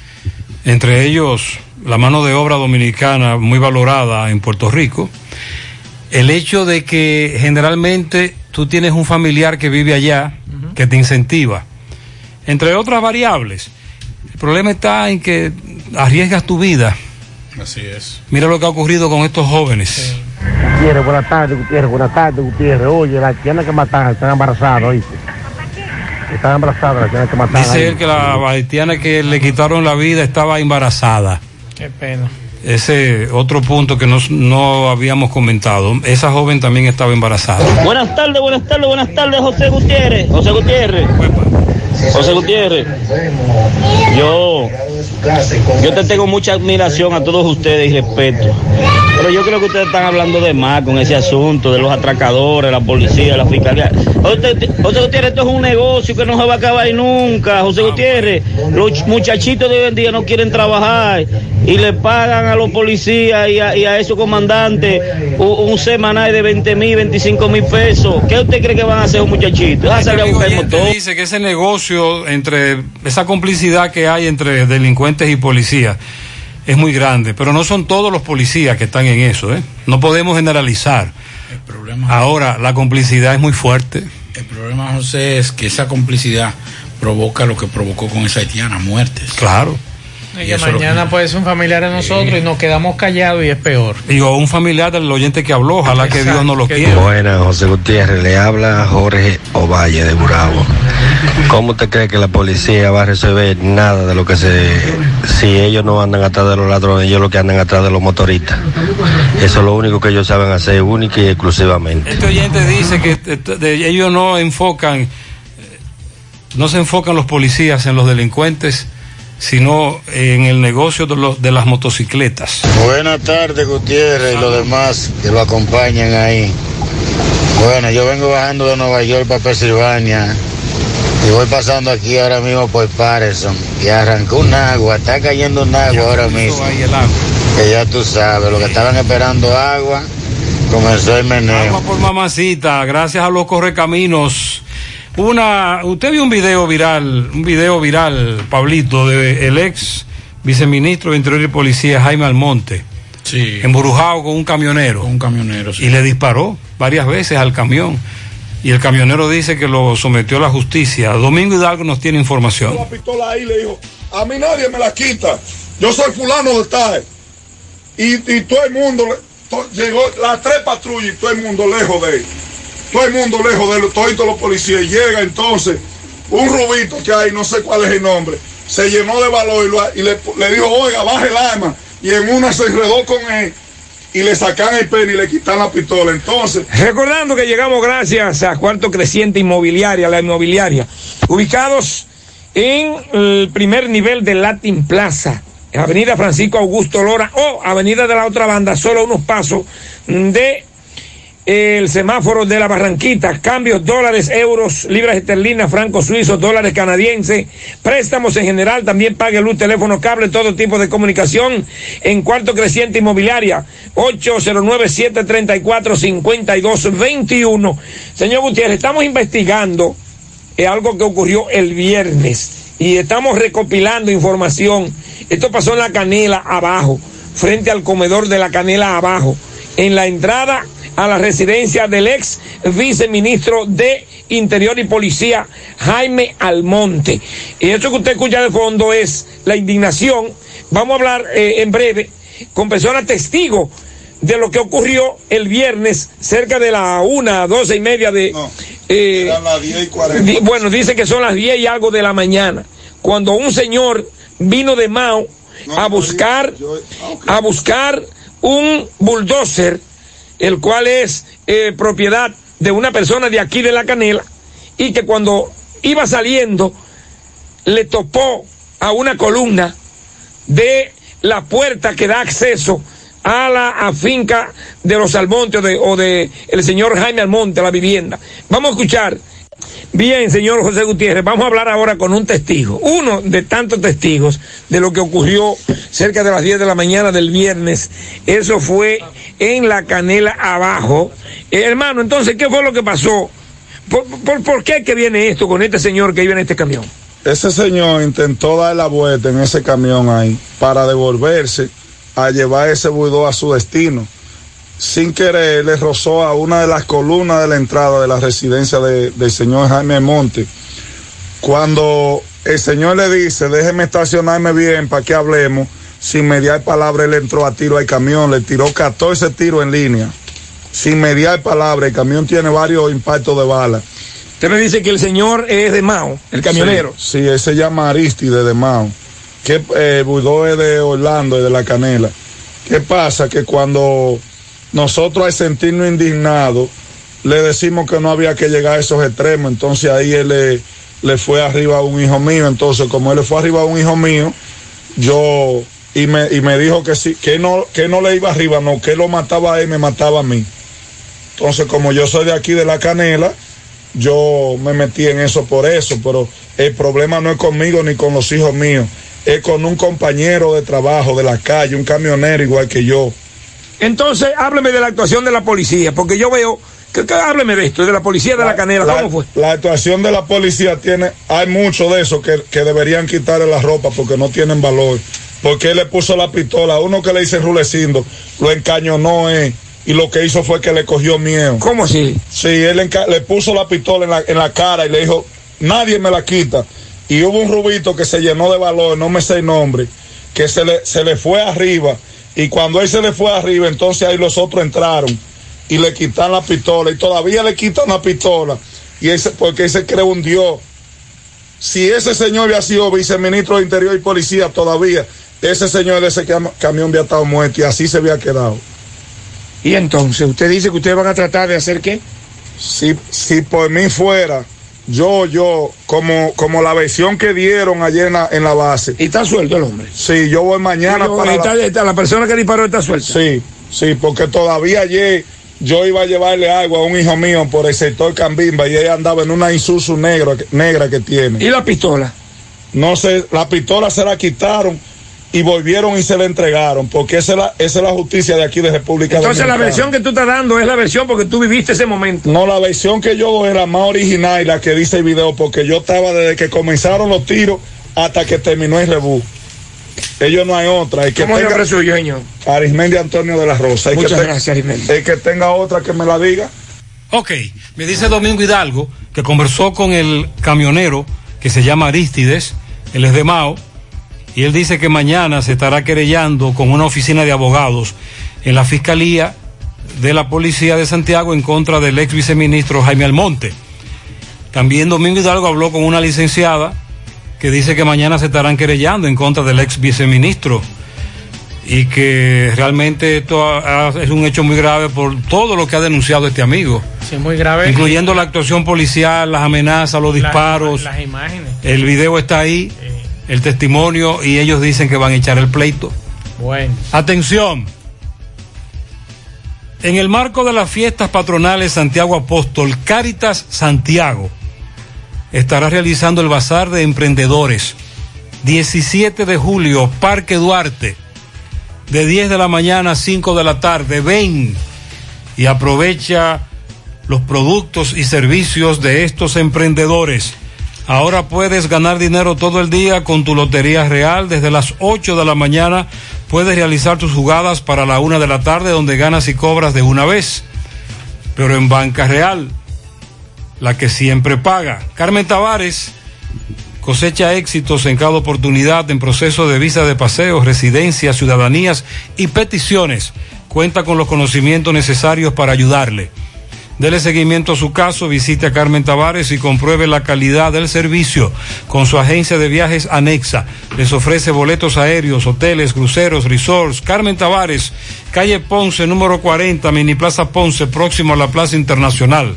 entre ellos la mano de obra dominicana muy valorada en Puerto Rico, el hecho de que generalmente tú tienes un familiar que vive allá, que te incentiva, entre otras variables. El problema está en que arriesgas tu vida. Así es. Mira lo que ha ocurrido con estos jóvenes. Gutiérrez, buenas tardes, Gutiérrez, buenas tardes, Gutiérrez. Oye, la tiene que matar, están embarazadas, ¿oíste? Están embarazadas, la tienen que matar. Dice ahí. él que la haitiana que le quitaron la vida estaba embarazada. Qué pena. Ese otro punto que nos, no habíamos comentado. Esa joven también estaba embarazada. Buenas tardes, buenas tardes, buenas tardes, José Gutiérrez. José Gutiérrez. José Gutiérrez. Yo, yo te tengo mucha admiración a todos ustedes y respeto. Pero yo creo que ustedes están hablando de más con ese asunto de los atracadores, la policía, la fiscalía. José, José Gutiérrez, esto es un negocio que no se va a acabar nunca. José Gutiérrez, los muchachitos de hoy en día no quieren trabajar y le pagan a los policías y a, y a esos comandantes un, un semanal de 20 mil, 25 mil pesos. ¿Qué usted cree que van a hacer los muchachitos? Van a salir a Amigo buscar el oyente motor. dice que ese negocio entre esa complicidad que hay entre delincuentes y policías es muy grande, pero no son todos los policías que están en eso, ¿eh? No podemos generalizar. Ahora, la complicidad es muy fuerte. El problema, José, es que esa complicidad provoca lo que provocó con esa haitiana, muertes. Claro. Y es lo mañana puede ser un familiar de nosotros y nos quedamos callados y es peor. Digo, un familiar del oyente que habló, ojalá que Dios no lo Exacto. quiera. Buenas, José Gutiérrez. Le habla Jorge Ovalle de Burabo. ¿Cómo usted cree que la policía va a resolver nada de lo que se... Si ellos no andan atrás de los ladrones, ellos lo que andan atrás de los motoristas. Eso es lo único que ellos saben hacer, única y exclusivamente. Este oyente dice que eh, de- ellos no enfocan, eh, no se enfocan los policías en los delincuentes, sino en el negocio de, los, de las motocicletas. Buenas tardes, Gutiérrez y los demás que lo acompañan ahí. Bueno, yo vengo bajando de Nueva York para Pensilvania y voy pasando aquí ahora mismo por Patterson y arrancó un agua, está cayendo un agua ahora mismo. Que ya tú sabes, lo que estaban esperando agua, comenzó el meneo. Agua por mamacita, gracias a los correcaminos. Una, usted vio un video viral, un video viral, Pablito, de el ex viceministro de Interior y Policía, Jaime Almonte, Sí. embrujado con un camionero. Un camionero, sí. Y le disparó varias veces al camión. Y el camionero dice que lo sometió a la justicia. Domingo Hidalgo nos tiene información. la pistola ahí le dijo, a mí nadie me la quita, yo soy fulano de tal. Y, y todo el mundo, to- llegó las tres patrullas y todo el mundo lejos de él. Todo el mundo lejos de él, todos los policías. Llega entonces un rubito que hay, no sé cuál es el nombre, se llenó de valor y, lo- y le, le dijo, oiga, baje el arma. Y en una se enredó con él y le sacan el pene y le quitan la pistola. Entonces, Recordando que llegamos gracias a Cuarto Creciente Inmobiliaria, la inmobiliaria, ubicados en el primer nivel de Latin Plaza, Avenida Francisco Augusto Lora o Avenida de la otra banda, solo unos pasos de el semáforo de la Barranquita, cambios dólares, euros, libras esterlinas, francos suizos, dólares canadienses, préstamos en general, también pague luz, teléfono, cable, todo tipo de comunicación en cuarto creciente inmobiliaria, 809-734-5221. Señor Gutiérrez, estamos investigando eh, algo que ocurrió el viernes y estamos recopilando información. Esto pasó en la canela abajo, frente al comedor de la canela abajo, en la entrada a la residencia del ex viceministro de Interior y Policía, Jaime Almonte. Y eso que usted escucha de fondo es la indignación. Vamos a hablar eh, en breve con personas testigos de lo que ocurrió el viernes cerca de la una, doce y media de... eh, Eran las 10 y 40. Di- Bueno, dice que son las 10 y algo de la mañana. Cuando un señor vino de Mao a buscar, a buscar un bulldozer, el cual es eh, propiedad de una persona de aquí de la canela, y que cuando iba saliendo le topó a una columna de la puerta que da acceso a la a finca de los Almontes o de, o de el señor Jaime Almonte, la vivienda. Vamos a escuchar. Bien, señor José Gutiérrez, vamos a hablar ahora con un testigo, uno de tantos testigos de lo que ocurrió cerca de las 10 de la mañana del viernes. Eso fue en la canela abajo. Eh, hermano, entonces, ¿qué fue lo que pasó? ¿Por, qué que viene esto con este señor que iba en este camión? Ese señor intentó dar la vuelta en ese camión ahí para devolverse a llevar ese buidó a su destino. Sin querer le rozó a una de las columnas de la entrada de la residencia de- del señor Jaime Monte. Cuando el señor le dice, déjeme estacionarme bien para que hablemos, sin mediar palabra él entró a tiro al camión, le tiró 14 tiros en línea. Sin mediar palabra, el camión tiene varios impactos de bala. Usted me dice que el señor es de Mao, el camionero. Sí, sí, él se llama Aristide de Mao. Que eh, Budó es de Orlando y de la Canela. ¿Qué pasa? Que cuando nosotros al sentirnos indignados, le decimos que no había que llegar a esos extremos, entonces ahí él le, le fue arriba a un hijo mío, entonces como él le fue arriba a un hijo mío, yo, y me, y me dijo que sí, que no, que no le iba arriba, no, que lo mataba a él, me mataba a mí. Entonces como yo soy de aquí de la Canela, yo me metí en eso por eso, pero el problema no es conmigo ni con los hijos míos, es con un compañero de trabajo de la calle, un camionero igual que yo. Entonces, hábleme de la actuación de la policía, porque yo veo, que, que hábleme de esto, de la policía de la, canela, ¿cómo fue? La actuación de la policía tiene, hay mucho de eso que, que deberían quitarle la ropa porque no tienen valor. Porque él le puso la pistola, a uno que le dice rulecindo, lo encañonó eh, y lo que hizo fue que le cogió miedo. ¿Cómo así? Sí, él le puso la pistola en la, en la cara y le dijo, nadie me la quita. Y hubo un rubito que se llenó de valor, no me sé el nombre, que se le, se le fue arriba. Y cuando él se le fue arriba, entonces ahí los otros entraron y le quitan la pistola. Y todavía le quitan la pistola. Y ese, porque él se cree un Dios. Si ese señor había sido viceministro de Interior y Policía todavía, ese señor de ese cam- camión había estado muerto y así se había quedado. Y entonces, usted dice que ustedes van a tratar de hacer qué? Si, si por mí fuera, yo, yo, como, como la versión que dieron ayer en la, en la base. ¿Y está suelto el hombre? Sí, yo voy mañana Yo- para está- está- la persona que disparó está suelta. Sí, sí, porque todavía ayer yo iba a llevarle agua a un hijo mío por el sector Cambimba y ella andaba en una Isuzu negra, negra que tiene. ¿Y la pistola? No sé, la pistola se la quitaron y volvieron y se la entregaron, porque esa es la, esa es la justicia de aquí de República Entonces, la Dominicana. versión que tú estás dando es la versión porque tú viviste ese momento. No, la versión que yo doy es la más original y la que dice el video, porque yo estaba desde que comenzaron los tiros hasta que terminó el rebú. Ellos no hay otra. El que ¿Cómo es el tenga- suyo, señor? Arismendi Antonio de la Rosa. El Muchas que gracias, Arismendi. El que tenga otra que me la diga. Ok, me dice Domingo Hidalgo que conversó con el camionero que se llama Aristides, él es de Mao, y él dice que mañana se estará querellando con una oficina de abogados en la Fiscalía de la Policía de Santiago en contra del ex viceministro Jaime Almonte. También Domingo Hidalgo habló con una licenciada que dice que mañana se estarán querellando en contra del ex viceministro y que realmente esto ha- ha- es un hecho muy grave por todo lo que ha denunciado este amigo, Sí, muy grave. incluyendo la actuación policial, las amenazas, los disparos. Las, imágenes. El video está ahí, el testimonio y ellos dicen que van a echar el pleito. Bueno. Atención. En el marco de las fiestas patronales Santiago Apóstol, Cáritas Santiago estará realizando el Bazar de Emprendedores. 17 de julio, Parque Duarte, de 10 de la mañana a 5 de la tarde. Ven y aprovecha los productos y servicios de estos emprendedores. Ahora puedes ganar dinero todo el día con tu Lotería Real. Desde las 8 de la mañana puedes realizar tus jugadas para la 1 de la tarde donde ganas y cobras de una vez. Pero en Banca Real, la que siempre paga. Carmen Tavares cosecha éxitos en cada oportunidad en proceso de visa de paseo, residencias, ciudadanías y peticiones. Cuenta con los conocimientos necesarios para ayudarle. Dele seguimiento a su caso, visite a Carmen Tavares y compruebe la calidad del servicio con su agencia de viajes anexa. Les ofrece boletos aéreos, hoteles, cruceros, resorts. Carmen Tavares, calle Ponce, número 40, Mini Plaza Ponce, próximo a la Plaza Internacional.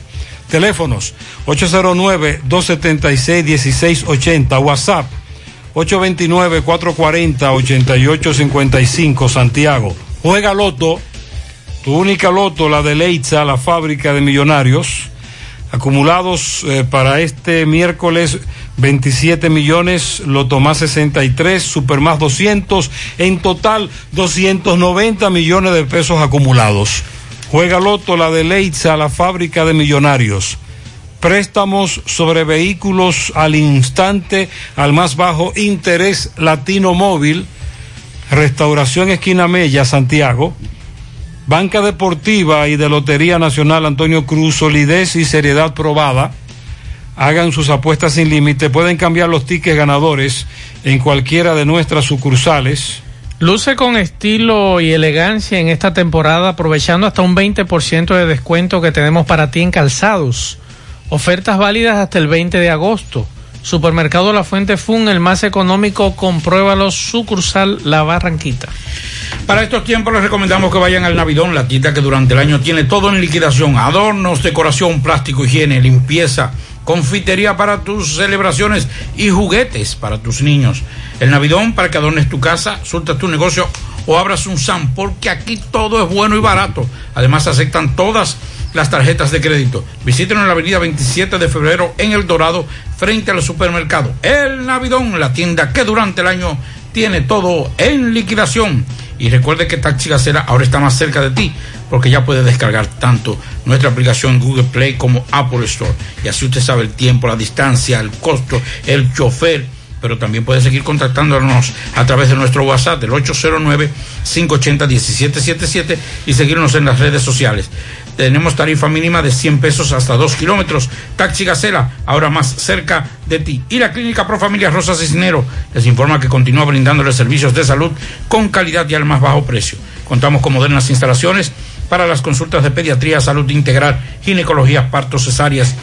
Teléfonos 809-276-1680, WhatsApp 829-440-8855, Santiago. Juega Loto, tu única Loto, la de Leitza, la fábrica de millonarios. Acumulados eh, para este miércoles 27 millones, Loto más 63, Super más 200, en total 290 millones de pesos acumulados. Juega Loto, la de Leitza, la fábrica de millonarios. Préstamos sobre vehículos al instante, al más bajo interés latino móvil. Restauración Esquina Mella, Santiago. Banca Deportiva y de Lotería Nacional Antonio Cruz, solidez y seriedad probada. Hagan sus apuestas sin límite. Pueden cambiar los tickets ganadores en cualquiera de nuestras sucursales. Luce con estilo y elegancia en esta temporada, aprovechando hasta un 20% de descuento que tenemos para ti en calzados. Ofertas válidas hasta el 20 de agosto. Supermercado La Fuente Fun, el más económico, compruébalo, sucursal La Barranquita. Para estos tiempos les recomendamos que vayan al Navidón, la tienda que durante el año tiene todo en liquidación, adornos, decoración, plástico, higiene, limpieza, confitería para tus celebraciones y juguetes para tus niños. El Navidón para que adornes tu casa, surtas tu negocio o abras un SAM, porque aquí todo es bueno y barato. Además aceptan todas las tarjetas de crédito. Visítenos en la avenida 27 de febrero en El Dorado, frente al supermercado. El Navidón, la tienda que durante el año tiene todo en liquidación. Y recuerde que Taxi Gacera ahora está más cerca de ti, porque ya puede descargar tanto nuestra aplicación Google Play como Apple Store. Y así usted sabe el tiempo, la distancia, el costo, el chofer. Pero también puede seguir contactándonos a través de nuestro WhatsApp del 809-580-1777 y seguirnos en las redes sociales. Tenemos tarifa mínima de 100 pesos hasta 2 kilómetros. Taxi Gacela, ahora más cerca de ti. Y la Clínica Pro Familia Rosa Cisnero les informa que continúa brindándoles servicios de salud con calidad y al más bajo precio. Contamos con modernas instalaciones para las consultas de pediatría, salud integral, ginecología, partos, cesáreas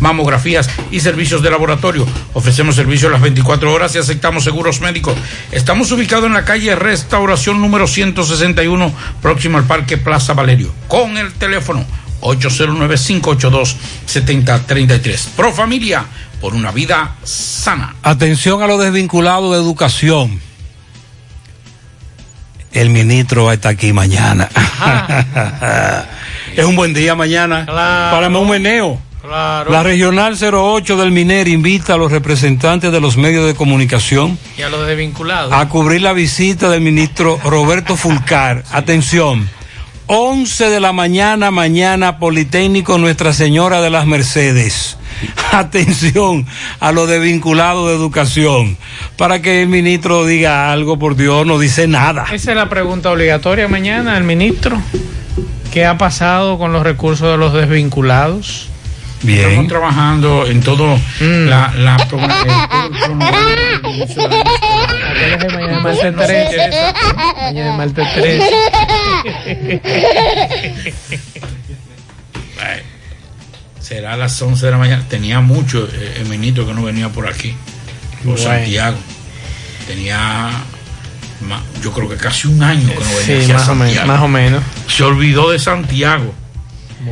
mamografías y servicios de laboratorio. Ofrecemos servicios las 24 horas y aceptamos seguros médicos. Estamos ubicados en la calle Restauración número 161, próximo al Parque Plaza Valerio, con el teléfono 809-582-7033. Pro Familia, por una vida sana. Atención a los desvinculados de educación. El ministro va a estar aquí mañana. es un buen día mañana para un meneo. Claro. La Regional 08 del Miner invita a los representantes de los medios de comunicación Y a los desvinculados. a cubrir la visita del ministro Roberto Fulcar. Atención, 11 de la mañana, mañana, Politécnico Nuestra Señora de las Mercedes. Atención a los desvinculados de educación. Para que el ministro diga algo, por Dios, no dice nada. Esa es la pregunta obligatoria mañana al ministro. ¿Qué ha pasado con los recursos de los desvinculados? Bien. Estamos trabajando en todo la, la Mañana martes 13. Mañana martes 13. Ay, Será a las 11 de la mañana. Tenía mucho eh, el ministro que no venía por aquí, por Bueno. Santiago. Tenía, yo creo que casi un año que no venía Sí, o menos, más o menos. Se olvidó de Santiago.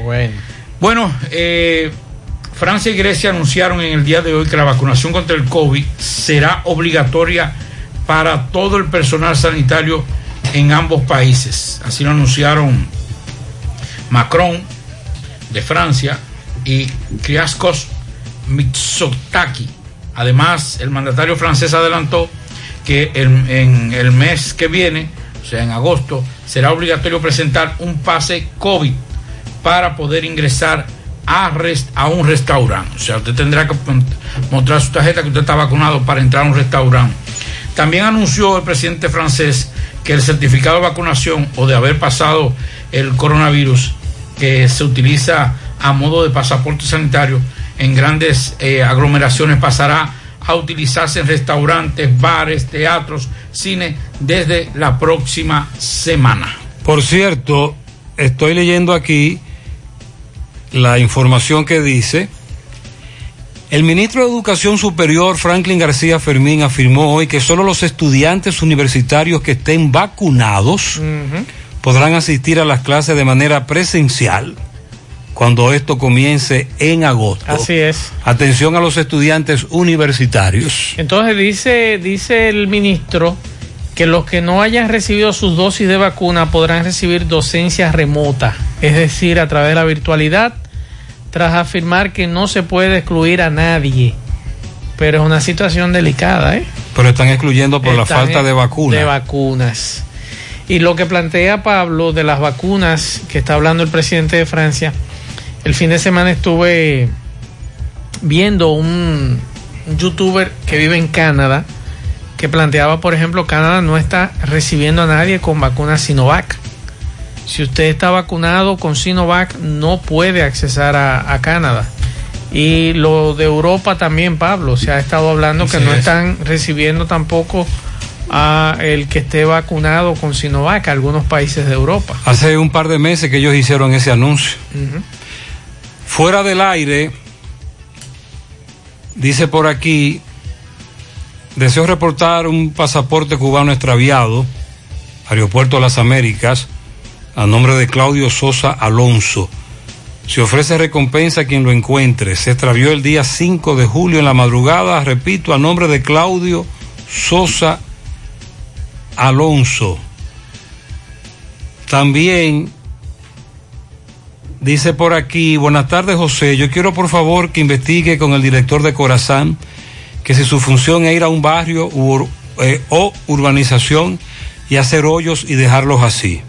Bueno. Bueno, eh, Francia y Grecia anunciaron en el día de hoy que la vacunación contra el COVID será obligatoria para todo el personal sanitario en ambos países. Así lo anunciaron Macron de Francia y Kriaskos Mitsotakis. Además, el mandatario francés adelantó que el- en el mes que viene, o sea, en agosto, será obligatorio presentar un pase COVID para poder ingresar a, un restaurante. O sea, usted tendrá que mostrar su tarjeta que usted está vacunado para entrar a un restaurante. También anunció el presidente francés que el certificado de vacunación o de haber pasado el coronavirus que se utiliza a modo de pasaporte sanitario en grandes eh, aglomeraciones pasará a utilizarse en restaurantes, bares, teatros, cine desde la próxima semana. Por cierto, estoy leyendo aquí la información que dice, el ministro de Educación Superior, Franklin García Fermín, afirmó hoy que solo los estudiantes universitarios que estén vacunados podrán asistir a las clases de manera presencial cuando esto comience en agosto. Así es. Atención a los estudiantes universitarios. Entonces dice, dice el ministro que los que no hayan recibido sus dosis de vacuna podrán recibir docencia remota, es decir, a través de la virtualidad, tras afirmar que no se puede excluir a nadie. Pero es una situación delicada, ¿eh? Pero están excluyendo por la falta de vacunas. De vacunas. Y lo que plantea Pablo de las vacunas que está hablando el presidente de Francia, el fin de semana estuve viendo un, un youtuber que vive en Canadá que planteaba, por ejemplo, Canadá no está recibiendo a nadie con vacuna Sinovac. Si usted está vacunado con Sinovac, no puede accesar a, a Canadá. Y lo de Europa también, Pablo, se ha estado hablando que no es. están recibiendo tampoco a el que esté vacunado con Sinovac, algunos países de Europa. Hace un par de meses que ellos hicieron ese anuncio. Fuera del aire, dice por aquí, deseo reportar un pasaporte cubano extraviado, Aeropuerto de las Américas, a nombre de Claudio Sosa Alonso. Se ofrece recompensa a quien lo encuentre. Se extravió el día 5 de julio en la madrugada, repito, a nombre de Claudio Sosa Alonso. También dice por aquí, buenas tardes José, yo quiero por favor que investigue con el director de Corazán que si su función es ir a un barrio eh, o urbanización y hacer hoyos y dejarlos así.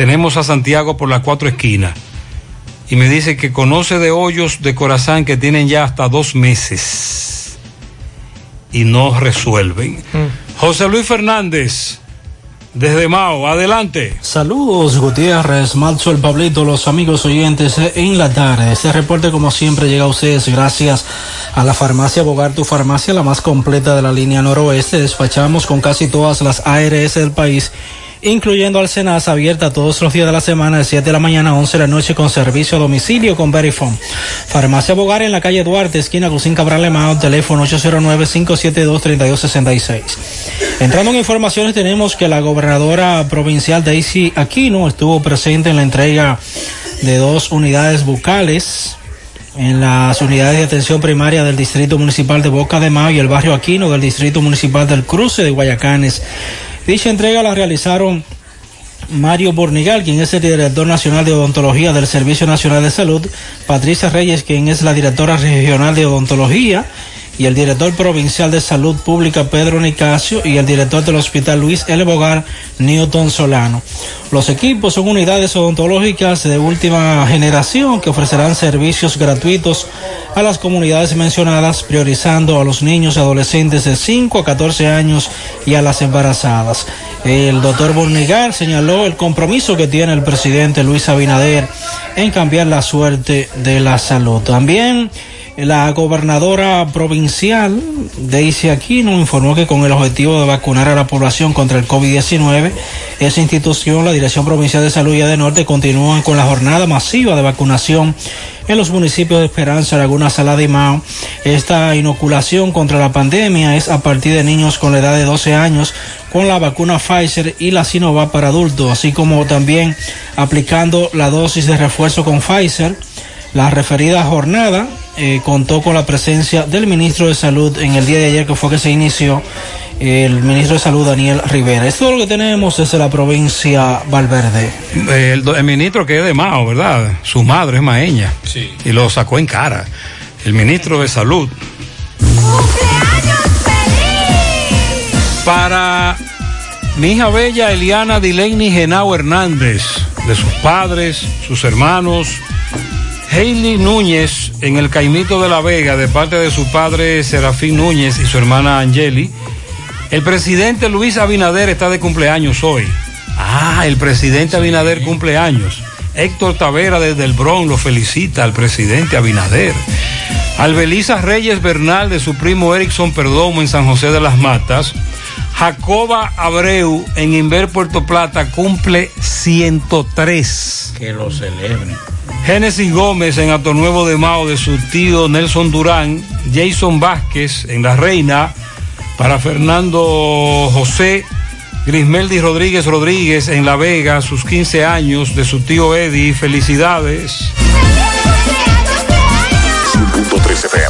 Tenemos a Santiago por las cuatro esquinas y me dice que conoce de hoyos de Corazán que tienen ya hasta dos meses y no resuelven. José Luis Fernández, desde Mao, adelante. Saludos Gutiérrez, Malzo, el Pablito, los amigos oyentes eh, en la tarde. Este reporte como siempre llega a ustedes gracias a la farmacia Bogar, tu farmacia, la más completa de la línea noroeste. Despachamos con casi todas las ARS del país, incluyendo al Senas, abierta todos los días de la semana de 7 de la mañana a 11 de la noche con servicio a domicilio con Verifone. Farmacia Bogar en la calle Duarte, esquina Cusín Cabral Lemao, teléfono 809-572-3266. Entrando en informaciones, tenemos que la gobernadora provincial Daisy Aquino estuvo presente en la entrega de dos unidades bucales en las unidades de atención primaria del Distrito Municipal de Boca de Mao y el barrio Aquino del Distrito Municipal del Cruce de Guayacanes. Dicha entrega la realizaron Mario Bornigal, quien es el director nacional de odontología del Servicio Nacional de Salud, Patricia Reyes, quien es la directora regional de odontología, y el director provincial de salud pública Pedro Nicasio y el director del hospital Luis L. Bogar Newton Solano. Los equipos son unidades odontológicas de última generación que ofrecerán servicios gratuitos a las comunidades mencionadas, priorizando a los niños y adolescentes de 5 a 14 años y a las embarazadas. El doctor Bornigal señaló el compromiso que tiene el presidente Luis Abinader en cambiar la suerte de la salud. También la gobernadora provincial, Daisy Aquino, informó que con el objetivo de vacunar a la población contra el COVID-19, esa institución, la Dirección Provincial de Salud y de Norte, continúan con la jornada masiva de vacunación en los municipios de Esperanza, Laguna Salada y Mao. Esta inoculación contra la pandemia es a partir de niños con la edad de 12 años con la vacuna Pfizer y la Sinovac para adultos, así como también aplicando la dosis de refuerzo con Pfizer. La referida jornada eh, contó con la presencia del ministro de Salud en el día de ayer que fue que se inició el ministro de Salud Daniel Rivera. Esto es lo que tenemos desde la provincia Valverde. El, ministro que es de Mao, ¿verdad? Su madre es maeña. Sí. Y lo sacó en cara. El ministro de Salud. Para mi hija bella Eliana Dileini Genao Hernández, de sus padres, sus hermanos, Hailey Núñez en el Caimito de la Vega, de parte de su padre Serafín Núñez y su hermana Angeli. El presidente Luis Abinader está de cumpleaños hoy. Ah, el presidente Abinader cumple años. Héctor Tavera desde el Bronx lo felicita al presidente Abinader. Albelisa Reyes Bernal de su primo Erickson Perdomo en San José de las Matas. Jacoba Abreu en Inver Puerto Plata cumple 103. Que lo celebren. Génesis Gómez en Ato Nuevo de Mao de su tío Nelson Durán, Jason Vázquez en La Reina, para Fernando José, Grismeldi Rodríguez Rodríguez en La Vega, sus 15 años de su tío Eddie, felicidades. 100.3 FM.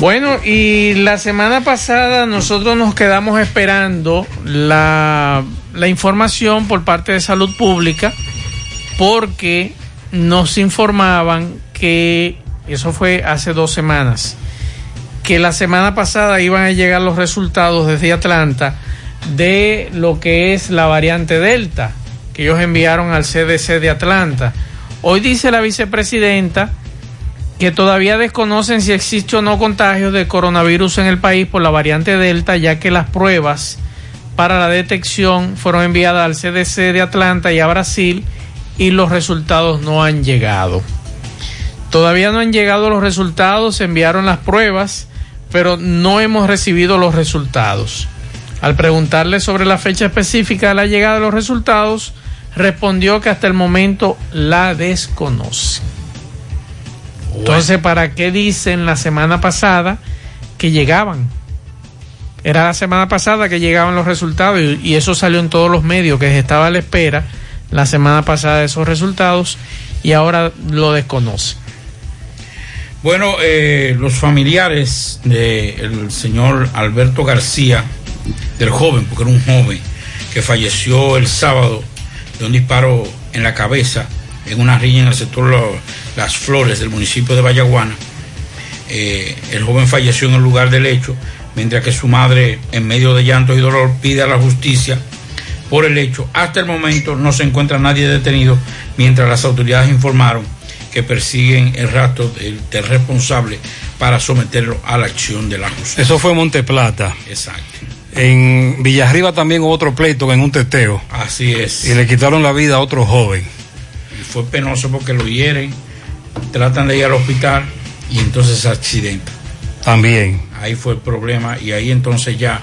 Bueno, y la semana pasada nosotros nos quedamos esperando la, información por parte de salud pública porque nos informaban que, eso fue hace dos semanas, que la semana pasada iban a llegar los resultados desde Atlanta de lo que es la variante Delta, que ellos enviaron al CDC de Atlanta. Hoy dice la vicepresidenta que todavía desconocen si existe o no contagios de coronavirus en el país por la variante Delta, ya que las pruebas para la detección fueron enviadas al CDC de Atlanta y a Brasil y los resultados no han llegado. Todavía no han llegado los resultados, se enviaron las pruebas, pero no hemos recibido los resultados. Al preguntarle sobre la fecha específica de la llegada de los resultados, respondió que hasta el momento la desconoce. Entonces, ¿para qué dicen la semana pasada que llegaban? Era la semana pasada que llegaban los resultados y, y eso salió en todos los medios, que estaba a la espera la semana pasada de esos resultados y ahora lo desconoce. Bueno, eh, los familiares del señor Alberto García, del joven, porque era un joven, que falleció el sábado de un disparo en la cabeza en una riña en el sector Las Flores del municipio de Vallaguana. Eh, el joven falleció en el lugar del hecho, mientras que su madre, en medio de llanto y dolor, pide a la justicia por el hecho. Hasta el momento no se encuentra nadie detenido, mientras las autoridades informaron que persiguen el rastro del, del responsable para someterlo a la acción de la justicia. Eso fue Monteplata. Exacto. En Villarriba también hubo otro pleito en un teteo. Así es. Y le quitaron la vida a otro joven. Y fue penoso porque lo hieren, tratan de ir al hospital y entonces se accidenta. También. Ahí fue el problema y ahí entonces ya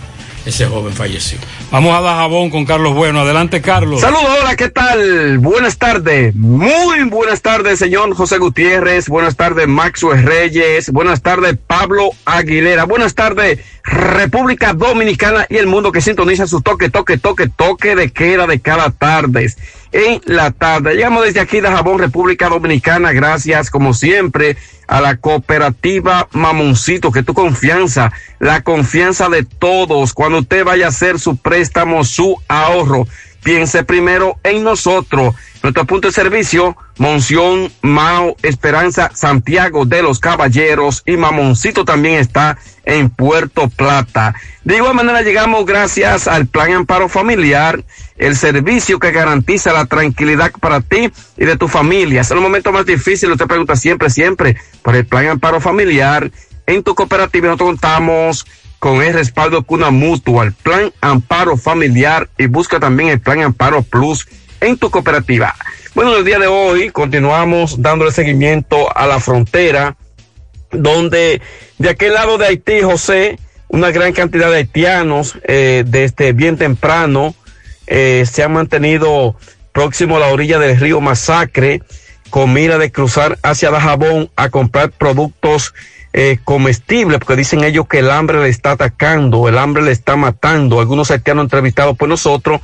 ese joven falleció. Vamos a Dajabón con Carlos Bueno. Adelante, Carlos. Saludos, hola, ¿qué tal? Buenas tardes, muy buenas tardes, señor José Gutiérrez, buenas tardes, Maxwell Reyes, buenas tardes, Pablo Aguilera, buenas tardes, República Dominicana y el mundo que sintoniza su toque, toque, toque, toque de queda de cada tarde. En la tarde, llegamos desde aquí de Jabón, República Dominicana, gracias como siempre a la cooperativa Mamoncito, que tu confianza, la confianza de todos, cuando usted vaya a hacer su préstamo, su ahorro, piense primero en nosotros. Nuestro punto de servicio, Monción, Mao, Esperanza, Santiago de los Caballeros y Mamoncito también está en Puerto Plata. De igual manera llegamos gracias al Plan Amparo Familiar, el servicio que garantiza la tranquilidad para ti y de tu familia. Es el momento más difícil, usted pregunta siempre, siempre, por el Plan Amparo Familiar. En tu cooperativa nosotros contamos con el respaldo Cuna Mutua, el Plan Amparo Familiar y busca también el Plan Amparo Plus en tu cooperativa. Bueno, el día de hoy continuamos dándole seguimiento a la frontera, donde de aquel lado de Haití, José, una gran cantidad de haitianos eh, desde bien temprano eh, se han mantenido próximo a la orilla del río Masacre con mira de cruzar hacia Dajabón a comprar productos eh, comestibles, porque dicen ellos que el hambre le está atacando, el hambre le está matando. Algunos haitianos entrevistados por nosotros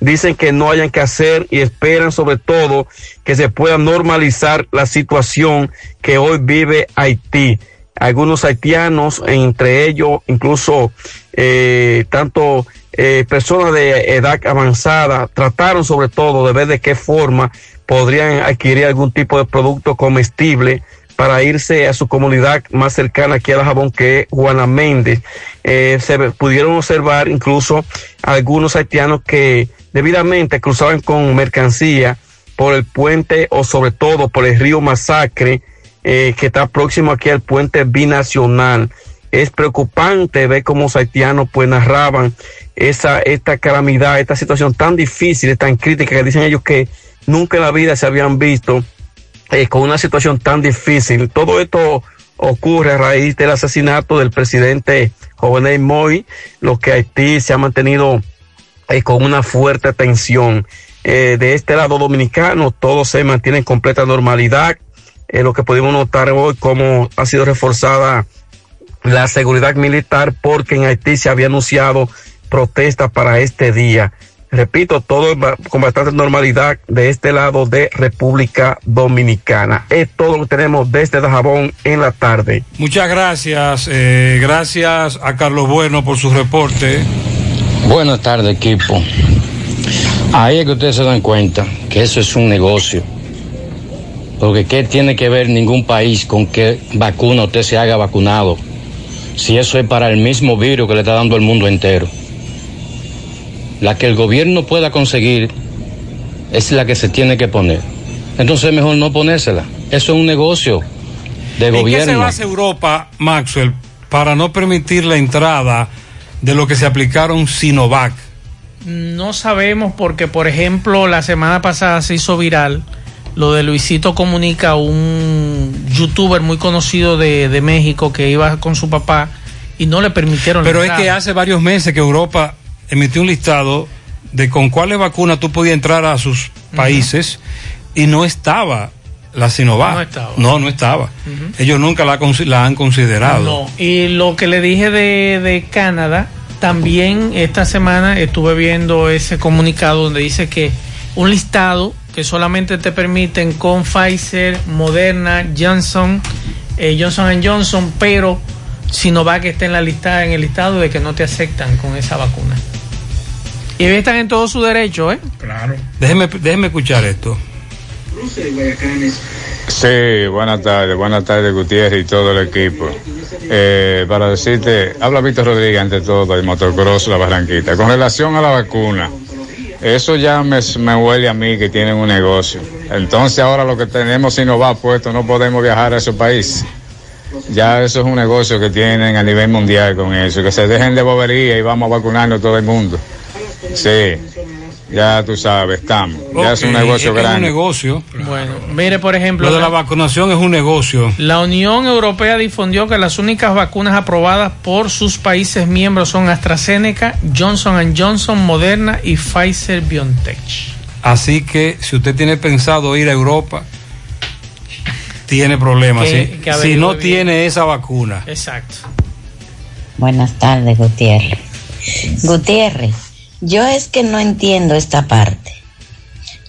dicen que no hayan que hacer y esperan sobre todo que se pueda normalizar la situación que hoy vive Haití. Algunos haitianos, entre ellos incluso eh, tanto eh, personas de edad avanzada, trataron sobre todo de ver de qué forma podrían adquirir algún tipo de producto comestible para irse a su comunidad más cercana aquí a la Jabón, que es Juana Méndez. Eh, se pudieron observar incluso algunos haitianos que debidamente cruzaban con mercancía por el puente o sobre todo por el río Masacre, eh, que está próximo aquí al puente binacional. Es preocupante ver cómo los haitianos pues narraban esa, esta calamidad, esta situación tan difícil, tan crítica, que dicen ellos que nunca en la vida se habían visto eh, con una situación tan difícil. Todo esto ocurre a raíz del asesinato del presidente Jovenel Moy, lo que Haití se ha mantenido eh, con una fuerte tensión. Eh, de este lado dominicano, todo se mantiene en completa normalidad. Lo que pudimos notar hoy, cómo ha sido reforzada la seguridad militar, porque en Haití se había anunciado protesta para este día. Repito, todo con bastante normalidad de este lado de República Dominicana. Es todo lo que tenemos desde Dajabón en la tarde. Muchas gracias. eh, gracias a Carlos Bueno por su reporte. Buenas tardes, equipo. Ahí es que ustedes se dan cuenta que eso es un negocio. Porque ¿qué tiene que ver ningún país con qué vacuna usted se haga vacunado? Si eso es para el mismo virus que le está dando al mundo entero. La que el gobierno pueda conseguir es la que se tiene que poner. Entonces es mejor no ponérsela. Eso es un negocio de ¿En qué se gobierno. basa Europa, Maxwell, para no permitir la entrada de lo que se aplicaron Sinovac? No sabemos porque, por ejemplo, la semana pasada se hizo viral lo de Luisito Comunica, un youtuber muy conocido de, de México que iba con su papá y no le permitieron la Pero es entrada. que hace varios meses que Europa emitió un listado de con cuáles vacunas tú podías entrar a sus países y no estaba la Sinovac. No estaba. No, no estaba. Ellos nunca la, han considerado. No, y lo que le dije de, de Canadá, también esta semana estuve viendo ese comunicado donde dice que un listado que solamente te permiten con Pfizer, Moderna, Johnson, eh, Johnson Johnson, pero Sinovac está en la lista, en el listado de que no te aceptan con esa vacuna. Y ellos están en todo su derecho, ¿eh? Claro. Déjeme, déjeme escuchar esto. Sí, buenas tardes, buenas tardes Gutiérrez y todo el equipo. Eh, para decirte, habla Víctor Rodríguez ante todo, el motocross La Barranquita. Con relación a la vacuna, eso ya me, me huele a mí que tienen un negocio. Entonces ahora lo que tenemos si no va puesto, no podemos viajar a esos países. Ya eso es un negocio que tienen a nivel mundial con eso, que se dejen de bobería y vamos a vacunarnos todo el mundo. Sí. ya tú sabes, estamos. Ya es un negocio es que es grande. un negocio. Bueno, mire, por ejemplo, Lo de la vacunación es un negocio. La Unión Europea difundió que las únicas vacunas aprobadas por sus países miembros son AstraZeneca, Johnson Johnson, Moderna y Pfizer BioNTech. Así que si usted tiene pensado ir a Europa, tiene problemas. Que- ¿sí? que si no bien. tiene esa vacuna. Exacto. Buenas tardes, Gutiérrez. Gutiérrez, yo es que no entiendo esta parte.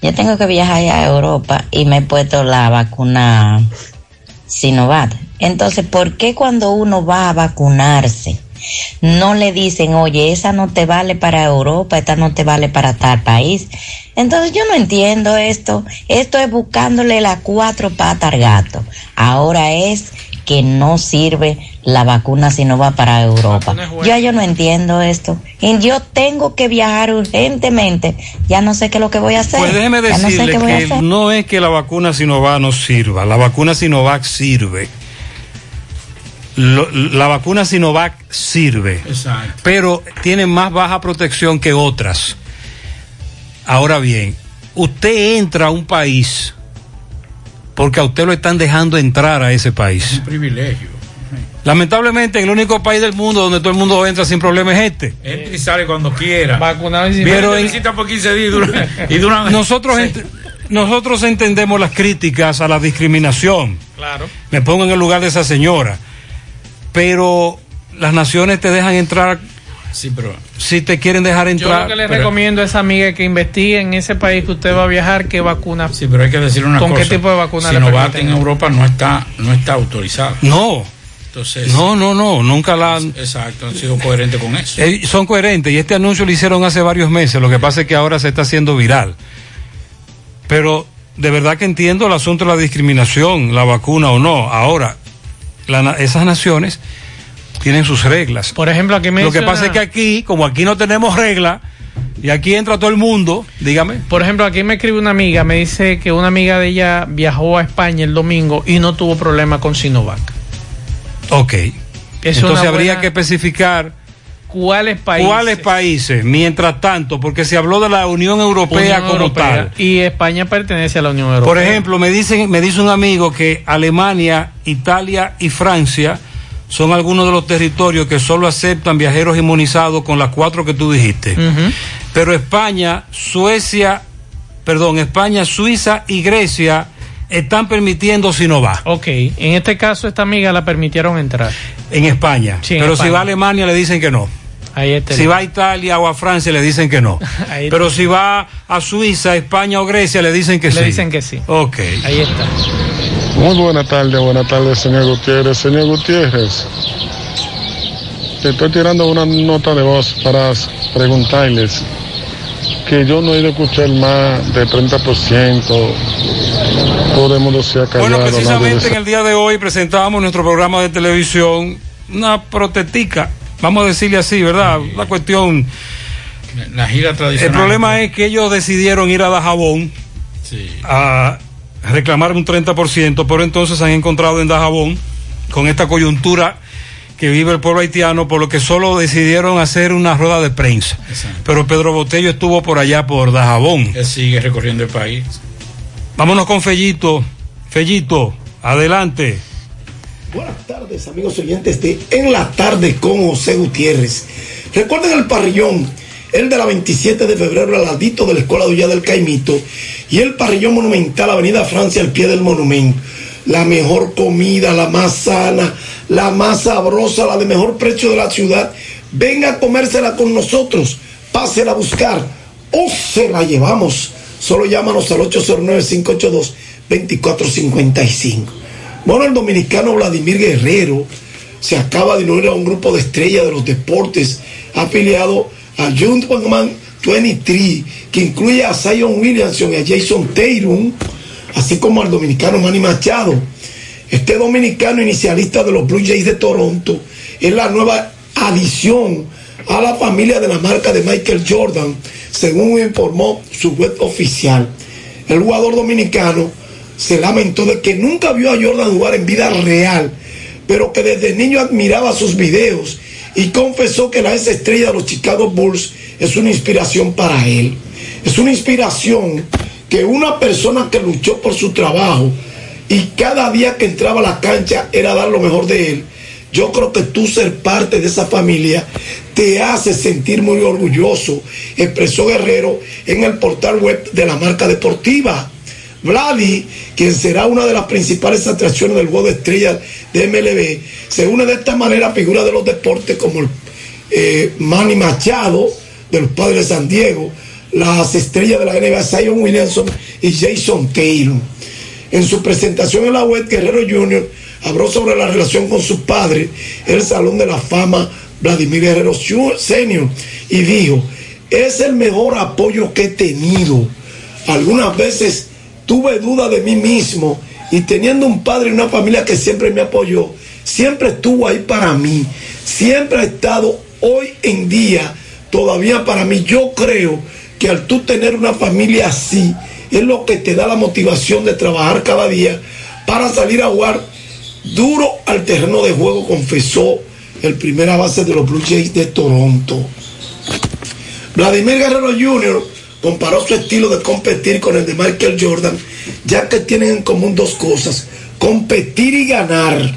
Yo tengo que viajar a Europa y me he puesto la vacuna Sinovac. Entonces, ¿por qué cuando uno va a vacunarse no le dicen, oye, esa no te vale para Europa, esta no te vale para tal país? Entonces yo no entiendo esto. Esto es buscándole las cuatro patas al gato. Ahora es que no sirve la vacuna si no va para Europa. Yo, yo no entiendo esto. Y yo tengo que viajar urgentemente. Ya no sé qué es lo que voy a hacer. Pues déjeme ya no sé decirle qué voy a que hacer. no es que la vacuna Sinovac no sirva. La vacuna Sinovac sirve. Lo- la vacuna Sinovac sirve. Exacto. pero tiene más baja protección que otras. Ahora bien, usted entra a un país porque a usted lo están dejando entrar a ese país. Un privilegio. Lamentablemente, el único país del mundo donde todo el mundo entra sin problema es este. Entra y sale cuando quiera. Vacunado y sin Pero en- visita por 15 días y dura- y dura- nosotros, ent- nosotros entendemos las críticas a la discriminación. Claro. Me pongo en el lugar de esa señora. Pero las naciones te dejan entrar Sí, pero si te quieren dejar Yo entrar. lo que le Pero- recomiendo a esa amiga que investigue en ese país que usted va a viajar qué vacuna. Sí, pero hay que decir una ¿Con cosa. qué tipo de vacuna le Sinovac permiten? en Europa no está, no está autorizado. No. Entonces, No, no, no, nunca la han... exacto, han sido coherentes con eso. Eh, son coherentes y este anuncio lo hicieron hace varios meses, lo que pasa es que ahora se está haciendo viral. Pero de verdad que entiendo el asunto de la discriminación, la vacuna o no. Ahora, la esas naciones tienen sus reglas. Por ejemplo, aquí me Lo que pasa es que aquí, como aquí no tenemos reglas, y aquí entra todo el mundo, dígame. Por ejemplo, aquí me escribe una amiga, me dice que una amiga de ella viajó a España el domingo y no tuvo problema con Sinovac. Ok. Es Entonces habría que especificar ¿Cuáles países? cuáles países, mientras tanto, porque se habló de la Unión Europea Unión como Europea. tal. Y España pertenece a la Unión Europea. Por ejemplo, me dicen, me dice un amigo que Alemania, Italia y Francia son algunos de los territorios que solo aceptan viajeros inmunizados con las cuatro que tú dijiste. Pero España, Suecia, perdón, España, Suiza y Grecia están permitiendo Sinovac. Ok, en este caso esta amiga la permitieron entrar. En España. Sí, en Pero si va a Alemania le dicen que no. Ahí está. Si va a Italia o a Francia le dicen que no. Ahí Pero si va a Suiza, España o Grecia le dicen que Le sí. dicen que sí. Ok. Ahí está. Muy buenas tardes, buenas tardes, señor Gutiérrez. Señor Gutiérrez, te estoy tirando una nota de voz para preguntarles que yo no he ido a escuchar más de 30%. Todo el mundo se ha callado. Bueno, precisamente en el día de hoy presentábamos nuestro programa de televisión, una protestica, vamos a decirle así, ¿verdad? La cuestión, La gira el tradicional. problema es que ellos decidieron ir a Dajabón Sí. a reclamar un 30%, pero entonces se han encontrado en Dajabón con esta coyuntura que vive el pueblo haitiano, por lo que solo decidieron hacer una rueda de prensa. Pero Pedro Botello estuvo por allá por Dajabón. Él sigue recorriendo el país. Vámonos con Fellito. Fellito, adelante. Buenas tardes, amigos oyentes de En la Tarde con José Gutiérrez. Recuerden el parrillón, el de la 27 de febrero al ladito de la Escuela de del Caimito y el parrillón monumental Avenida Francia al pie del monumento. La mejor comida, la más sana, la más sabrosa, la de mejor precio de la ciudad. Venga a comérsela con nosotros, pásela a buscar o se la llevamos. Solo llámanos al 809-582-2455. Bueno, el dominicano Vladimir Guerrero se acaba de unir a un grupo de estrellas de los deportes afiliado a Jumpman 23, que incluye a Zion Williamson y a Jason Tatum, así como al dominicano Manny Machado. Este dominicano inicialista de los Blue Jays de Toronto es la nueva adición a la familia de la marca de Michael Jordan, según informó su web oficial. El jugador dominicano se lamentó de que nunca vio a Jordan jugar en vida real, pero que desde niño admiraba sus videos y confesó que la ex estrella de los Chicago Bulls es una inspiración para él. Es una inspiración que una persona que luchó por su trabajo y cada día que entraba a la cancha era dar lo mejor de él. Yo creo que tú ser parte de esa familia te hace sentir muy orgulloso, expresó Guerrero en el portal web de la marca deportiva. Vladi, quien será una de las principales atracciones del juego de estrellas de MLB, se une de esta manera a figuras de los deportes como el eh, Manny Machado, de los Padres de San Diego, las estrellas de la NBA, Zion Williamson y Jason Taylor. En su presentación en la web, Guerrero Jr. habló sobre la relación con su padre, el Salón de la Fama Vladimir Guerrero Senior, y dijo, es el mejor apoyo que he tenido. Algunas veces tuve duda de mí mismo y teniendo un padre y una familia que siempre me apoyó, siempre estuvo ahí para mí, siempre ha estado hoy en día todavía para mí. Yo creo que al tú tener una familia así, es lo que te da la motivación de trabajar cada día para salir a jugar duro al terreno de juego, confesó el primera base de los Blue Jays de Toronto. Vladimir Guerrero Jr. comparó su estilo de competir con el de Michael Jordan, ya que tienen en común dos cosas, competir y ganar.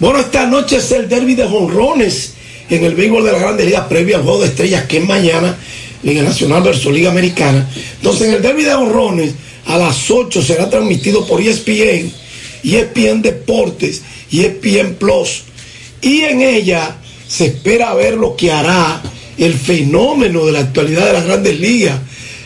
Bueno, esta noche es el derby de jonrones en el béisbol de la Grande Liga previo al juego de estrellas que es mañana Liga Nacional versus Liga Americana. Entonces, en el derby de honrones, a las 8 será transmitido por ESPN, ESPN Deportes y ESPN Plus. Y en ella se espera ver lo que hará el fenómeno de la actualidad de las grandes ligas,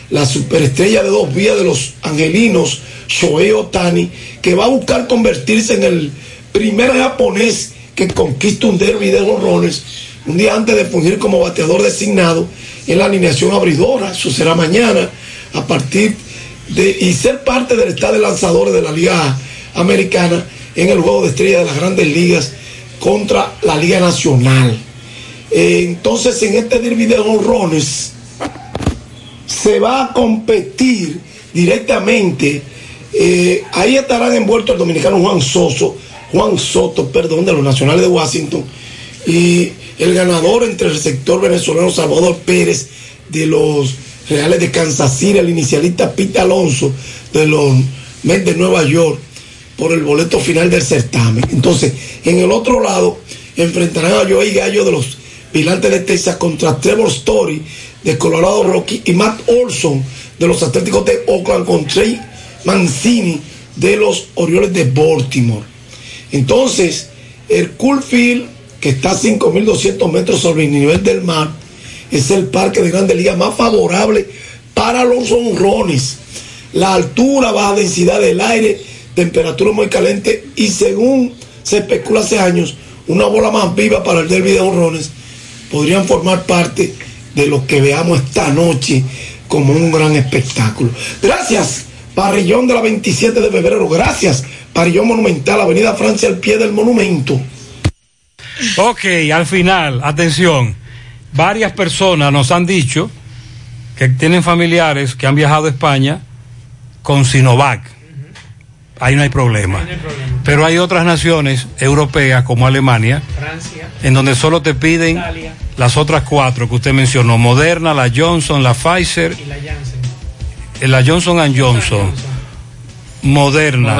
la superestrella de dos vías de los angelinos, Shohei Otani, que va a buscar convertirse en el primer japonés que conquista un derby de honrones un día antes de fungir como bateador designado en la alineación abridora. Eso será mañana a partir de y ser parte del estado de lanzadores de la Liga Americana en el juego de estrella de las grandes ligas contra la Liga Nacional. Eh, entonces, en este derby de honrones se va a competir directamente. eh, ahí estarán envueltos el dominicano Juan Soso, Juan Soto, perdón, de los Nacionales de Washington, y el ganador entre el sector venezolano Salvador Pérez de los Reales de Kansas City, el inicialista Pete Alonso de los Mets de Nueva York por el boleto final del certamen. Entonces, en el otro lado, enfrentarán a Joey Gallo de los Vigilantes de Texas contra Trevor Story de Colorado Rocky y Matt Olson de los Atléticos de Oakland con Trey Mancini de los Orioles de Baltimore. Entonces, el Coolfield, que está a 5.200 metros sobre el nivel del mar, es el parque de grandes ligas más favorable para los honrones. La altura, baja densidad del aire, temperatura muy caliente y según se especula hace años, una bola más viva para el derby de honrones podrían formar parte de lo que veamos esta noche como un gran espectáculo. Gracias, Parrillón de la 27 de febrero. Gracias, Parrillón Monumental, Avenida Francia, al pie del monumento. Ok, al final, atención, varias personas nos han dicho que tienen familiares que han viajado a España con Sinovac. Ahí no hay problema. Pero hay otras naciones europeas como Alemania, Francia, en donde solo te piden Italia las otras cuatro que usted mencionó, Moderna, la Johnson, la Pfizer, y la Janssen. eh, la Johnson Johnson, Moderna.